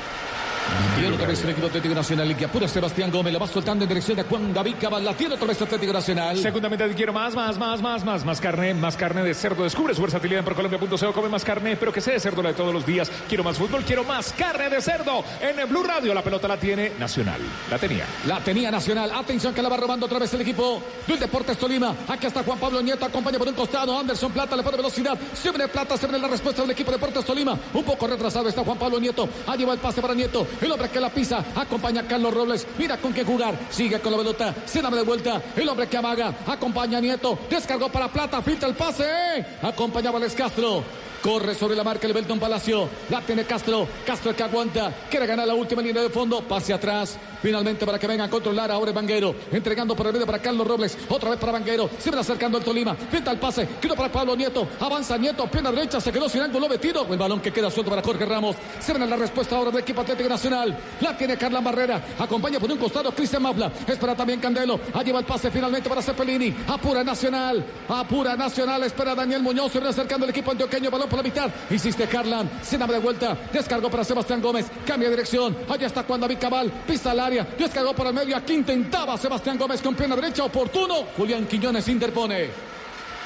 Tiene otra vez el equipo Atlético Nacional. Y que apura Sebastián Gómez. La va soltando en dirección de Juan David Cabal. La tiene otra vez Atlético Nacional. Segundamente quiero más, más, más, más, más, más carne, más carne de cerdo. Descubre su versatilidad en Procolombia.co. Come más carne, pero que sea de cerdo la de todos los días. Quiero más fútbol, quiero más carne de cerdo. En el Blue Radio la pelota la tiene Nacional. La tenía. La tenía Nacional. Atención que la va robando otra vez el equipo del Deportes Tolima. Aquí está Juan Pablo Nieto. Acompaña por un costado. Anderson Plata le pone velocidad. Se viene Plata. Se viene la respuesta del equipo Deportes Tolima. Un poco retrasado está Juan Pablo Nieto. Ha llevado el pase para Nieto. El hombre que la pisa. Acompaña a Carlos Robles. Mira con qué jugar. Sigue con la pelota. Se da de vuelta. El hombre que amaga. Acompaña a Nieto. Descargó para Plata. Filtra el pase. Acompañaba a Les Castro. Corre sobre la marca el Belton Palacio. La tiene Castro. Castro que aguanta. Quiere ganar la última línea de fondo. Pase atrás. Finalmente para que venga a controlar ahora Vanguero. Entregando por el medio para Carlos Robles. Otra vez para Vanguero. Se va acercando el Tolima. Pinta el pase. Quedó para Pablo Nieto. Avanza Nieto. Pierna derecha. Se quedó sin ángulo metido. El balón que queda suelto para Jorge Ramos. Se ven la respuesta ahora del equipo Atlético Nacional. La tiene Carla Barrera. Acompaña por un costado Cristian Mabla. Espera también Candelo. Ha lleva el pase finalmente para Cepelini. Apura Nacional. Apura Nacional. Espera Daniel Muñoz. Se viene acercando el equipo antioqueño. Balón por la mitad. Insiste Carlan. Se abre de vuelta. Descargó para Sebastián Gómez. Cambia dirección. Allá está Juan David Cabal. Pisa al área. Descargó por el medio. Aquí intentaba Sebastián Gómez con pierna derecha. Oportuno. Julián Quiñones interpone.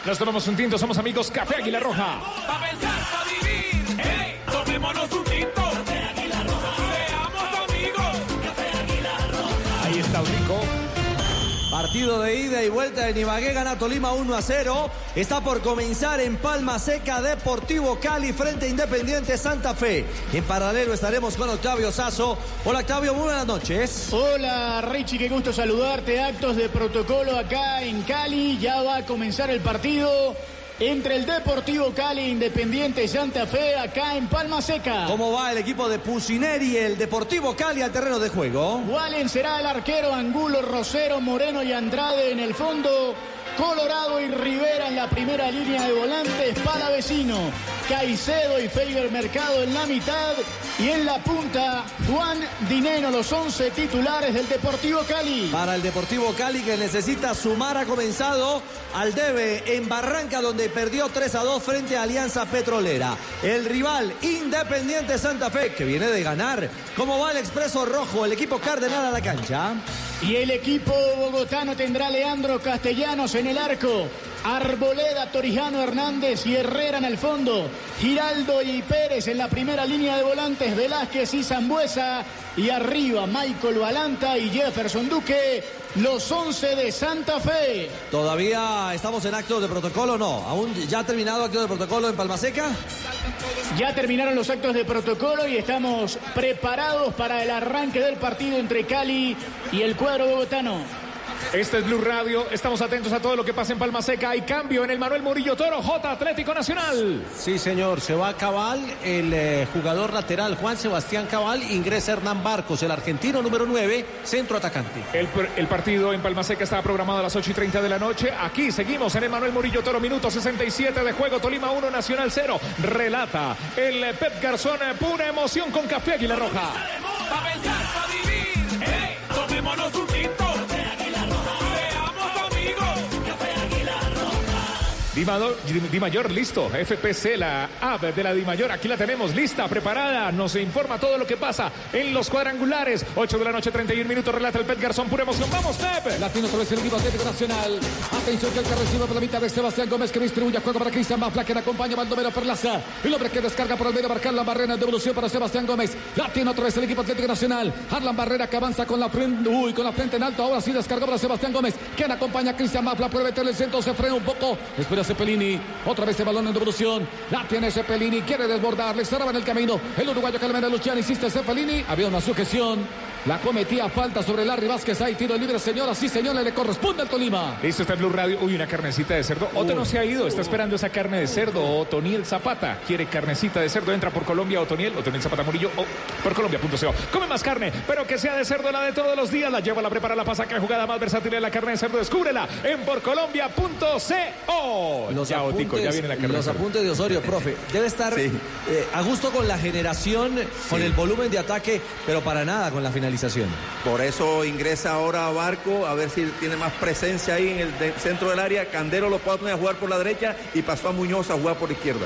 Nos tomamos un tinto, somos amigos Café Águila Roja. Pa' pensar, pa' vivir. Tomémonos un tinto. Café Águila Roja. Seamos amigos. Café Águila Roja. Ahí está Rico. Partido de ida y vuelta en Ibagué, gana Tolima 1 a 0. Está por comenzar en Palma Seca Deportivo Cali frente Independiente Santa Fe. En paralelo estaremos con Octavio Sazo. Hola Octavio, muy buenas noches. Hola Richie, qué gusto saludarte. Actos de protocolo acá en Cali. Ya va a comenzar el partido entre el Deportivo Cali Independiente Santa Fe acá en Palma Seca. ¿Cómo va el equipo de Pusineri, el Deportivo Cali al terreno de juego? Wallen será el arquero, Angulo, Rosero, Moreno y Andrade en el fondo. Colorado y Rivera en la primera línea de volantes, Palavecino, Caicedo y Feiber Mercado en la mitad y en la punta Juan Dineno, los 11 titulares del Deportivo Cali. Para el Deportivo Cali que necesita sumar ha comenzado al debe en Barranca donde perdió 3 a 2 frente a Alianza Petrolera. El rival Independiente Santa Fe que viene de ganar. ¿Cómo va el Expreso Rojo? El equipo cardenal a la cancha. Y el equipo bogotano tendrá Leandro Castellanos en el arco. Arboleda, Torijano, Hernández y Herrera en el fondo. Giraldo y Pérez en la primera línea de volantes. Velázquez y Zambuesa. Y arriba Michael Balanta y Jefferson Duque. Los 11 de Santa Fe. Todavía estamos en acto de protocolo, no. Aún ya ha terminado acto de protocolo en Palma Seca. Ya terminaron los actos de protocolo y estamos preparados para el arranque del partido entre Cali y el cuadro bogotano. Este es Blue Radio. Estamos atentos a todo lo que pasa en Palma Seca. Hay cambio en el Manuel Murillo Toro, J Atlético Nacional. Sí, señor. Se va Cabal, el eh, jugador lateral Juan Sebastián Cabal. Ingresa Hernán Barcos, el argentino número 9, centro atacante. El, el partido en Palma Seca estaba programado a las 8 y 30 de la noche. Aquí seguimos en el Manuel Murillo Toro, minuto 67 de juego. Tolima 1, Nacional 0. Relata el eh, Pep Garzón. eh, Pura emoción con Café Águila Roja. Pa' pensar, pa' vivir. ¡Ey! Tomémonos un tinto. Di Mayor, listo. FPC, la app de la Di Mayor. Aquí la tenemos lista, preparada. Nos informa todo lo que pasa en los cuadrangulares. 8 de la noche, 31 minutos. Relata el Pep Garzón. Pura emoción. ¡Vamos, Pep! Latino vez el equipo Atlético Nacional. Atención que el que recibe por la mitad de Sebastián Gómez que distribuye juego para Cristian Mafla que acompaña a Baldomero Perlaza. El hombre que descarga por el medio marcar la barrera de evolución para Sebastián Gómez. La tiene otra vez el equipo Atlético Nacional. Harlan Barrera que avanza con la frente, uy, con la frente en alto. Ahora sí descargó para Sebastián Gómez. Quien acompaña a Cristian Mafla puede meterle el centro, se frena un poco. Espera Cepelini. Otra vez el balón en devolución. La tiene Cepelini. Quiere desbordar. Le cerraba en el camino. El uruguayo Calmena Luciano insiste Cepelini. Había una sujeción. La cometía falta sobre Larry Vázquez. Hay tiro libre, señoras sí, señores. Le corresponde al Tolima. Listo, está en Blue Radio. Uy, una carnecita de cerdo. Otto no se ha ido, está esperando esa carne de cerdo. Otoniel Zapata quiere carnecita de cerdo. Entra por Colombia, Otoniel, Otoniel Zapata Murillo o por Colombia.co. Come más carne, pero que sea de cerdo la de todos los días. La lleva, la prepara, la pasa. Que jugada más versátil de la carne de cerdo. Descúbrela en porcolombia.co. Ya, Otico, ya viene la carne de los apuntes de Osorio, profe. Debe estar eh, a gusto con la generación, con el volumen de ataque, pero para nada con la finalización. Por eso ingresa ahora a Barco, a ver si tiene más presencia ahí en el de- centro del área. Candero lo puede poner a jugar por la derecha y pasó a Muñoz a jugar por la izquierda.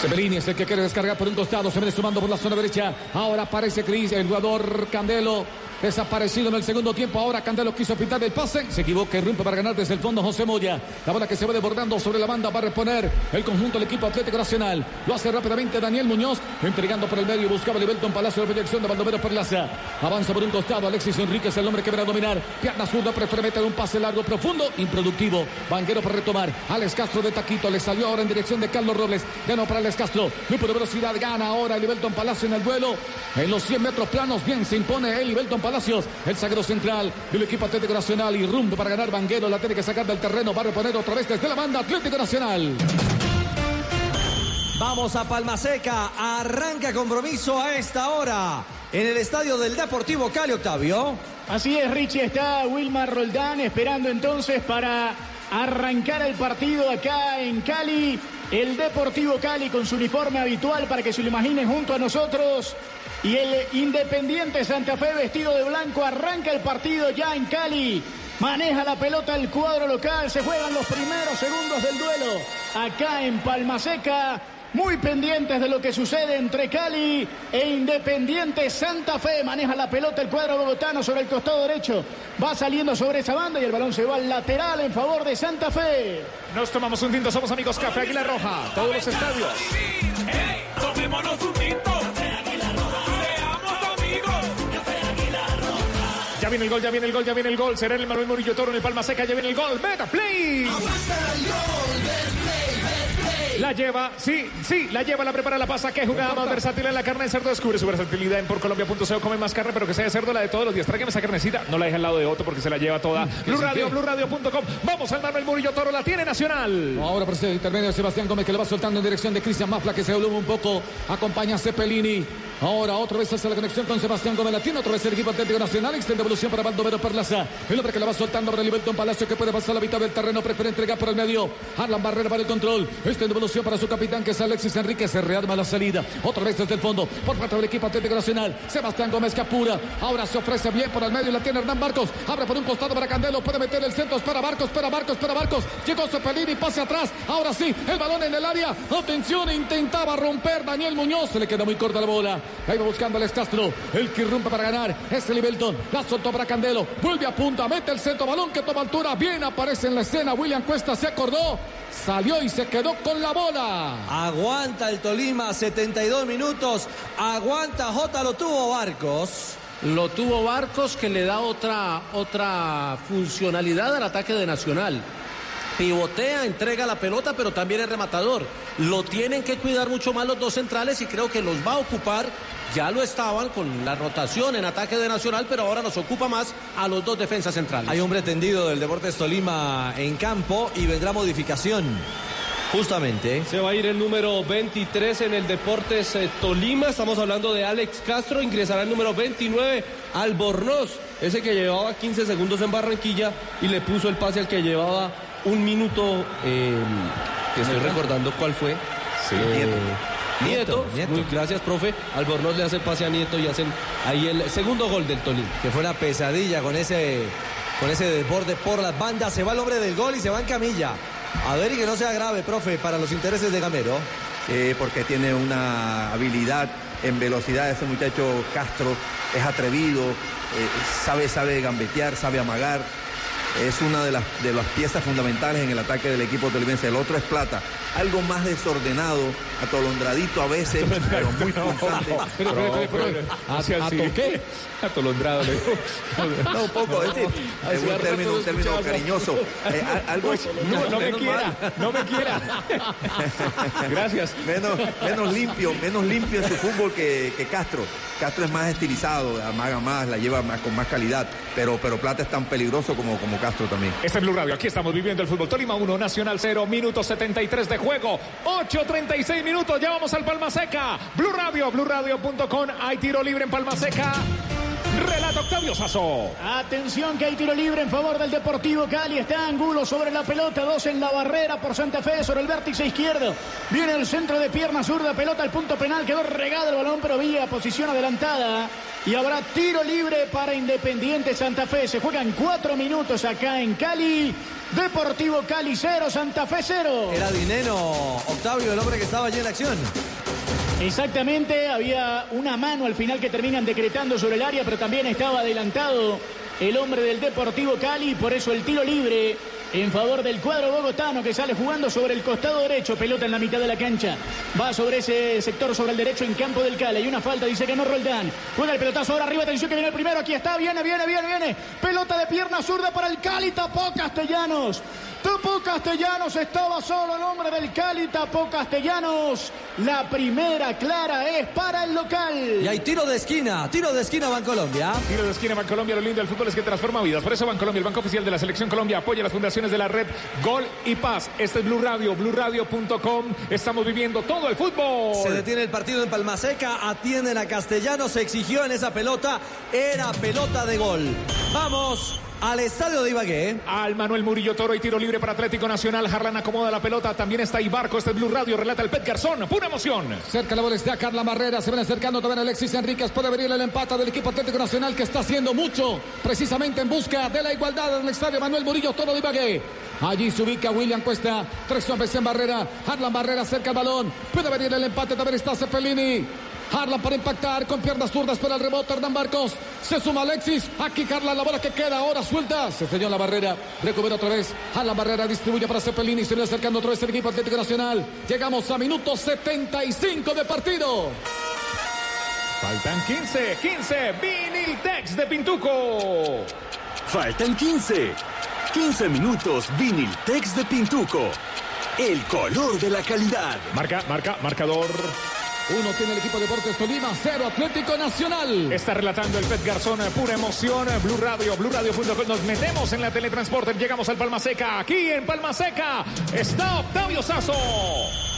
Cepelini es el que quiere descargar por un costado. Se viene sumando por la zona derecha. Ahora aparece Cris, el jugador Candelo. Desaparecido en el segundo tiempo. Ahora Candelo quiso pintar el pase, se equivoca y para ganar desde el fondo José Moya. La bola que se va desbordando sobre la banda va a reponer el conjunto del equipo Atlético Nacional. Lo hace rápidamente Daniel Muñoz, entregando por el medio, buscaba Libelton Palacio de proyección de Baldomero Perlaza. Avanza por un costado Alexis Enríquez, el hombre que a dominar. Pierna zurda, prefiere meter un pase largo, profundo, improductivo. Banquero para retomar. Alex Castro de Taquito le salió ahora en dirección de Carlos Robles. Ganó para Alex Castro. Grupo de velocidad gana ahora Libelton Palacio en el duelo. En los 100 metros planos, bien se impone el Libelton Palacios, el zaguero central del equipo Atlético Nacional. Y rumbo para ganar Banguero, la tiene que sacar del terreno. Va a reponer otra vez desde la banda Atlético Nacional. Vamos a Palma Seca. Arranca compromiso a esta hora en el estadio del Deportivo Cali, Octavio. Así es, Richie. Está Wilmar Roldán esperando entonces para arrancar el partido acá en Cali. El Deportivo Cali con su uniforme habitual para que se lo imaginen junto a nosotros. Y el Independiente Santa Fe vestido de blanco arranca el partido ya en Cali. Maneja la pelota el cuadro local. Se juegan los primeros segundos del duelo acá en Palma Seca. Muy pendientes de lo que sucede entre Cali e Independiente Santa Fe. Maneja la pelota el cuadro bogotano sobre el costado derecho. Va saliendo sobre esa banda y el balón se va al lateral en favor de Santa Fe. Nos tomamos un tinto, somos amigos Café Águila Roja. Todos los estadios. Tomémonos un tinto. Ya viene el gol, ya viene el gol, ya viene el gol. Será el Manuel Murillo Toro en el Palma Seca. Ya viene el gol. Meta play. La lleva, sí, sí, la lleva, la prepara, la pasa. Qué jugada más versátil en la carne de cerdo. Descubre su versatilidad en porcolombia.co. Come más carne, pero que sea de cerdo la de todos los días. Tráigame esa carnecita. No la deja al lado de Otto porque se la lleva toda. Blue Radio, BlueRadio.com. Vamos al Manuel Murillo Toro. La tiene Nacional. Ahora por ese intermedio Sebastián Gómez que le va soltando en dirección de Cristian Mafla que se voluma un poco. Acompaña a Cepelini. Ahora otra vez hace la conexión con Sebastián Gómez Latino. Otra vez el equipo Atlético Nacional. Extiende evolución para Baldomero Perlaza. El hombre que la va soltando para Liberton Palacio que puede pasar la mitad del terreno. Prefiere entregar por el medio. Harlan Barrera para el control. Extiende evolución para su capitán que es Alexis Enríquez. Se rearma la salida. Otra vez desde el fondo. Por parte del equipo Atlético Nacional. Sebastián Gómez que apura. Ahora se ofrece bien por el medio. La tiene Hernán Marcos. Abre por un costado para Candelo. Puede meter el centro. Espera Marcos. Espera Marcos. Espera Marcos. Llegó Cepelini. Pase atrás. Ahora sí. El balón en el área. Atención. Intentaba romper Daniel Muñoz. Se le queda muy corta la bola. Ahí va buscando Alex Castro. El que irrumpe para ganar. Es el Libelton. La soltó para Candelo. Vuelve a punta. Mete el centro. Balón que toma altura. Bien aparece en la escena. William Cuesta se acordó. Salió y se quedó con la bola. Aguanta el Tolima, 72 minutos. Aguanta J, lo tuvo Barcos. Lo tuvo Barcos que le da otra, otra funcionalidad al ataque de Nacional. Pivotea, entrega la pelota, pero también es rematador. Lo tienen que cuidar mucho más los dos centrales y creo que los va a ocupar. Ya lo estaban con la rotación en ataque de Nacional, pero ahora nos ocupa más a los dos defensas centrales. Hay hombre tendido del Deportes Tolima en campo y vendrá modificación. Justamente. Se va a ir el número 23 en el Deportes eh, Tolima. Estamos hablando de Alex Castro. Ingresará el número 29, Albornoz. Ese que llevaba 15 segundos en Barranquilla y le puso el pase al que llevaba un minuto. eh, que estoy recordando cuál fue. Eh, Nieto. Nieto. Muy gracias, profe. Albornoz le hace pase a Nieto y hacen ahí el segundo gol del Tolima. Que fue una pesadilla con ese, con ese desborde por las bandas. Se va el hombre del gol y se va en camilla. A ver y que no sea grave, profe, para los intereses de Gamero. Eh, porque tiene una habilidad en velocidad ese muchacho Castro, es atrevido, eh, sabe, sabe gambetear, sabe amagar. Es una de las, de las piezas fundamentales en el ataque del equipo tolimense. El otro es Plata, algo más desordenado, atolondradito a veces, pero muy punzante. Pero, qué? Atolondrado. No, un poco, es, decir, es un término, un término cariñoso. Eh, algo No, no me quiera, mal. no me quiera. Gracias. menos, menos limpio, menos limpio en su fútbol que, que Castro. Castro es más estilizado, amaga más, la lleva más, con más calidad, pero, pero Plata es tan peligroso como, como Castro también. Este es Blue Radio, aquí estamos viviendo el fútbol. Tolima 1, Nacional 0, minuto 73 de juego. 8.36 minutos, ya vamos al Palma Seca. Blue Radio, BlueRadio.com. Hay tiro libre en Palma Seca. Relato Octavio Sazo. Atención que hay tiro libre en favor del Deportivo Cali. Está Angulo sobre la pelota, dos en la barrera por Santa Fe sobre el vértice izquierdo. Viene el centro de pierna zurda, pelota al punto penal, quedó regado el balón, pero vía posición adelantada. Y habrá tiro libre para Independiente Santa Fe. Se juegan cuatro minutos acá en Cali. Deportivo Cali 0, Santa Fe 0. Era Dineno, Octavio, el hombre que estaba allí en acción. Exactamente, había una mano al final que terminan decretando sobre el área, pero también estaba adelantado el hombre del Deportivo Cali, por eso el tiro libre en favor del cuadro bogotano que sale jugando sobre el costado derecho, pelota en la mitad de la cancha, va sobre ese sector, sobre el derecho en campo del Cali, hay una falta, dice que no Roldán, juega el pelotazo ahora arriba, atención que viene el primero, aquí está, viene, viene, viene, viene, pelota de pierna zurda para el Cali, tapó Castellanos, tapó Castellanos, estaba solo el hombre del Cali, tapó Castellanos, la primera clara es para el local. Y hay tiro de esquina, tiro de esquina Bancolombia. Tiro de esquina Bancolombia, lo lindo del fútbol es que transforma vidas. Por eso Bancolombia, el banco oficial de la Selección Colombia, apoya las fundaciones de la red Gol y Paz. Este es Blue Radio, BlueRadio.com. Estamos viviendo todo el fútbol. Se detiene el partido en Palmaseca, atienden a Castellanos, se exigió en esa pelota, era pelota de gol. Vamos al estadio de Ibagué. Al Manuel Murillo Toro y tiro libre para Atlético Nacional. Harlan acomoda la pelota. También está Ibarco. Este es Blue Radio. Relata el Pet Garzón. Pura emoción. Cerca la bola está Carla Barrera. Se ven acercando también Alexis Enríquez. Puede venir el empate del equipo Atlético Nacional que está haciendo mucho precisamente en busca de la igualdad en el estadio Manuel Murillo Toro de Ibagué. Allí se ubica William Cuesta. Tres hombres en barrera. Harlan Barrera cerca el balón. Puede venir el empate. También está Cepelini. Harlan para impactar con piernas zurdas para el rebote. Hernán Barcos. Se suma Alexis. Aquí Harlan, la bola que queda ahora suelta. Se estrelló en la barrera. Recupera otra vez. Harlan Barrera distribuye para Cepelini. Se viene acercando otra vez el equipo Atlético Nacional. Llegamos a minuto 75 de partido. Faltan 15, 15. Viniltex de Pintuco. Faltan 15. 15 minutos Viniltex de Pintuco. El color de la calidad. Marca, marca, marcador. Uno tiene el equipo Deportes Tolima, cero Atlético Nacional. Está relatando el Pet Garzón, pura emoción. Blue Radio, BlueRadio.com. Nos metemos en la teletransporte. Llegamos al Palma Seca. Aquí en Palma Seca está Octavio Sazo.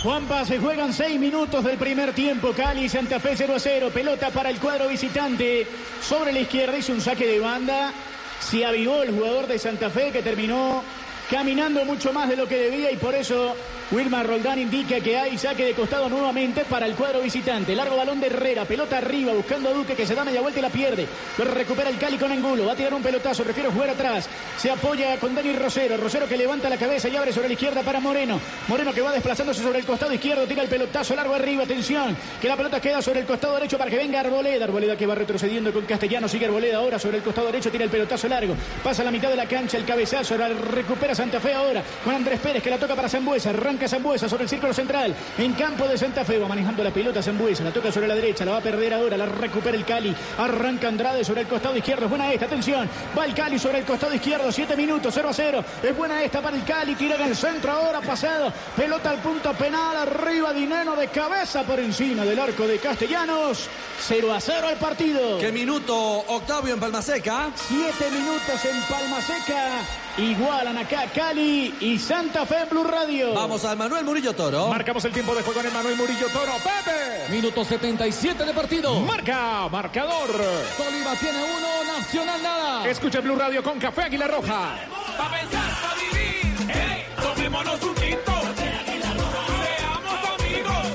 Juanpa, se juegan seis minutos del primer tiempo. Cali, Santa Fe 0 a 0. Pelota para el cuadro visitante. Sobre la izquierda hizo un saque de banda. Se avivó el jugador de Santa Fe que terminó caminando mucho más de lo que debía y por eso Wilmar Roldán indica que hay saque de costado nuevamente para el cuadro visitante. Largo balón de Herrera, pelota arriba, buscando a Duque que se da media vuelta y la pierde. Lo recupera el Cali con Angulo, va a tirar un pelotazo, prefiere jugar atrás. Se apoya con Dani Rosero, Rosero que levanta la cabeza y abre sobre la izquierda para Moreno. Moreno que va desplazándose sobre el costado izquierdo, tira el pelotazo largo arriba, atención, que la pelota queda sobre el costado derecho para que venga Arboleda. Arboleda que va retrocediendo con Castellano, sigue Arboleda ahora sobre el costado derecho, tira el pelotazo largo, pasa a la mitad de la cancha, el cabezazo, recupera Santa Fe ahora con Andrés Pérez que la toca para Zambuesa, arranca Zambuesa sobre el círculo central, en campo de Santa Fe, va manejando la pelota Zambuesa, la toca sobre la derecha, la va a perder ahora, la recupera el Cali, arranca Andrade sobre el costado izquierdo, es buena esta, atención, va el Cali sobre el costado izquierdo, 7 minutos, 0 a 0, es buena esta para el Cali, tira en el centro ahora, pasado, pelota al punto penal, arriba Dineno de cabeza por encima del arco de Castellanos, 0 a 0 el partido. ¿Qué minuto, Octavio, en Palmaseca? 7 minutos en Palma Seca. Igualan acá Cali y Santa Fe en Blue Radio. Vamos al Manuel Murillo Toro. Marcamos el tiempo de juego en el Manuel Murillo Toro. Pepe. Minuto 77 de partido. Marca, marcador. Tolima tiene uno, Nacional nada. Escucha Blue Radio con Café Águila Roja. Pa' pensar, pa' vivir. Hey, tomémonos un tinto. Seamos amigos.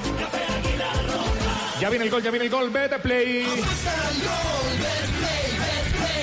Ya viene el gol, ya viene el gol. Vete play.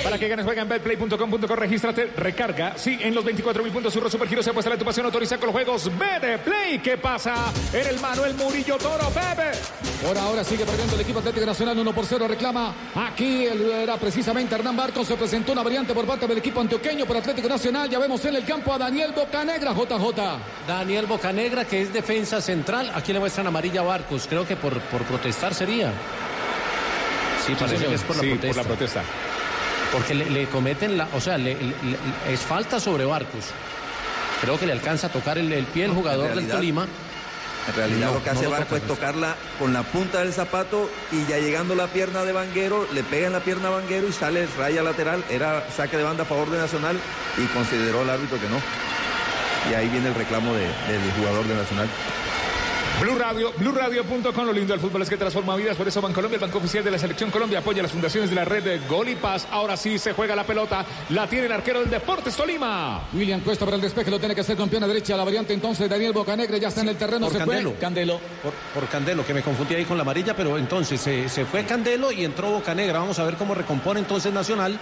Para que ganes, juega en betplay.com.co, regístrate, recarga. Sí, en los 24 mil puntos, Surro Supergiro se apuesta la tu pasión, autoriza con los juegos. Vete play. ¿Qué pasa? Era el Manuel Murillo Toro, Pepe. Por ahora sigue perdiendo el equipo Atlético Nacional 1 por 0. Reclama aquí el- era precisamente Hernán Barcos. Se presentó una variante por parte del equipo antioqueño por Atlético Nacional. Ya vemos en el campo a Daniel Bocanegra, JJ. Daniel Bocanegra, que es defensa central. Aquí le muestran amarilla a Barcos. Creo que por, por protestar sería. Sí, parece señor. que es por la Sí, por la protesta. Porque le, le cometen la. O sea, le- le- le- es falta sobre Barcos. Creo que le alcanza a tocar el, el pie el jugador del Tolima. En realidad No, lo que no hace lo Barco toca, es tocarla con la punta del zapato y ya llegando la pierna de Vanguero, le pega en la pierna a Vanguero y sale raya lateral. Era saque de banda a favor de Nacional y consideró el árbitro que no. Y ahí viene el reclamo de- del jugador de Nacional. Blue Radio, BlueRadio.com, lo lindo del fútbol es que transforma vidas, por eso Bancolombia, el Banco Oficial de la Selección Colombia, apoya las fundaciones de la red de Gol y Paz. Ahora sí se juega la pelota, la tiene el arquero del Deportes Tolima. William Cuesta para el despeje, lo tiene que hacer con pierna derecha. La variante entonces Daniel Bocanegra ya está en el terreno. Por se Candelo. fue. Candelo. Por, por Candelo, que me confundí ahí con la amarilla, pero entonces se, se fue Candelo y entró Bocanegra. Vamos a ver cómo recompone entonces Nacional.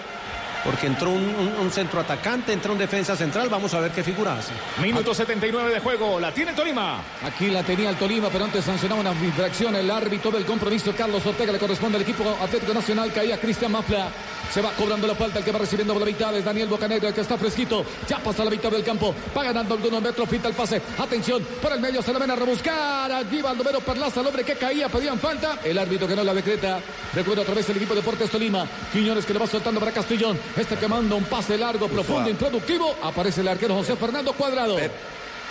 Porque entró un, un, un centroatacante, entró un defensa central, vamos a ver qué figura hace. Minuto 79 de juego, la tiene Tolima. Aquí la tenía el Tolima, pero antes sancionaba una infracción. El árbitro del compromiso, Carlos Ortega, le corresponde al equipo Atlético Nacional. Caía Cristian Mafla. Se va cobrando la falta. El que va recibiendo la mitad es Daniel Bocanegra, el que está fresquito. Ya pasa la mitad del campo. Va ganando algunos metros. Pinta el pase. Atención, por el medio se la ven a rebuscar. Allí Baldomero Perlaza, el hombre que caía, pedían falta. El árbitro que no la decreta. Recuerda otra vez el equipo de Deportes Tolima. Quiñones que le va soltando para Castellón. Este que manda un pase largo, profundo, introductivo. Aparece el arquero José Fernando Cuadrado.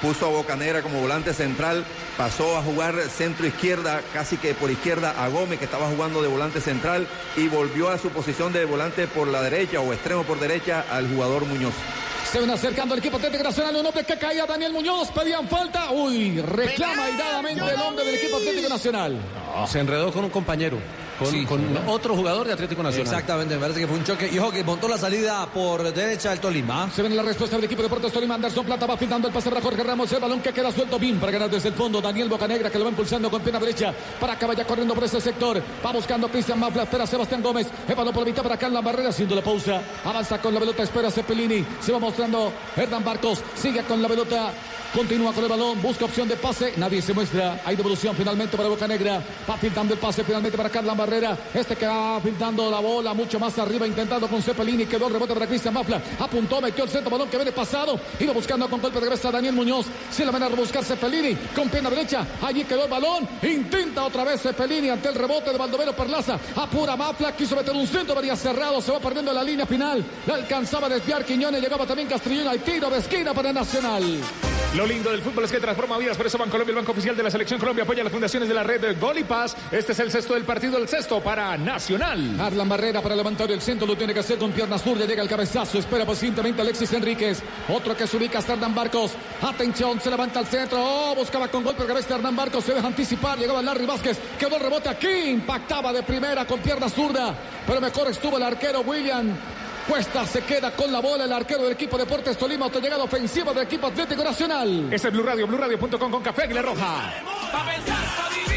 puso a Bocanera como volante central, pasó a jugar centro izquierda, casi que por izquierda a Gómez, que estaba jugando de volante central, y volvió a su posición de volante por la derecha o extremo por derecha al jugador Muñoz. Se ven acercando el equipo Atlético Nacional. Un hombre que caía Daniel Muñoz. Pedían falta. Uy, reclama airadamente el hombre del equipo Atlético Nacional. Se enredó con un compañero, con, Sí. con otro jugador de Atlético Nacional. Exactamente, me parece que fue un choque. Y ojo que montó la salida por derecha el Tolima. Se ven la respuesta del equipo de Deportes Tolima. Anderson Plata va pintando el pase para Jorge Ramos. El balón que queda suelto. Bien para ganar desde el fondo. Daniel Bocanegra que lo va impulsando con pierna derecha. Para que vaya corriendo por ese sector. Va buscando Cristian Mafla. Espera Sebastián Gómez. El balón por la mitad para acá en la barrera haciendo la pausa. Avanza con la pelota. Espera Cepelini. Se va mostrando Hernán Barcos. Sigue con la pelota. Continúa con el balón, busca opción de pase, nadie se muestra. Hay devolución finalmente para Boca Negra. Va pintando el pase finalmente para Carla Barrera. Este que va pintando la bola mucho más arriba, intentando con Cepelini. Quedó el rebote para Cristian Mafla. Apuntó, metió el centro, balón que viene pasado. Iba buscando con golpe de cabeza Daniel Muñoz. Se la van a rebuscar Cepelini con pierna derecha. Allí quedó el balón. Intenta otra vez Cepelini ante el rebote de Baldomero Perlaza. Apura Mafla, quiso meter un centro, venía cerrado. Se va perdiendo la línea final. La alcanzaba a desviar Quiñones. Llegaba también Castrillón al tiro de esquina para Nacional. Lo lindo del fútbol es que transforma vidas, por eso Bancolombia, el banco oficial de la Selección Colombia, apoya las fundaciones de la red de Gol y Paz. Este es el sexto del partido, el sexto para Nacional. Arlan Barrera para levantar el centro, lo tiene que hacer con pierna zurda, llega el cabezazo, espera pacientemente Alexis Enríquez, otro que se ubica hasta Hernán Barcos, atención, se levanta al centro, oh, buscaba con golpe de cabeza Hernán Barcos, se deja anticipar, llegaba Larry Vázquez, quedó el rebote aquí, impactaba de primera con pierna zurda, pero mejor estuvo el arquero William. Cuesta se queda con la bola el arquero del equipo Deportes Tolima, llegada ofensiva del equipo Atlético Nacional. Es Blue Radio, BlueRadio.com con Café Aguilar Roja. Pa' pensar, pa'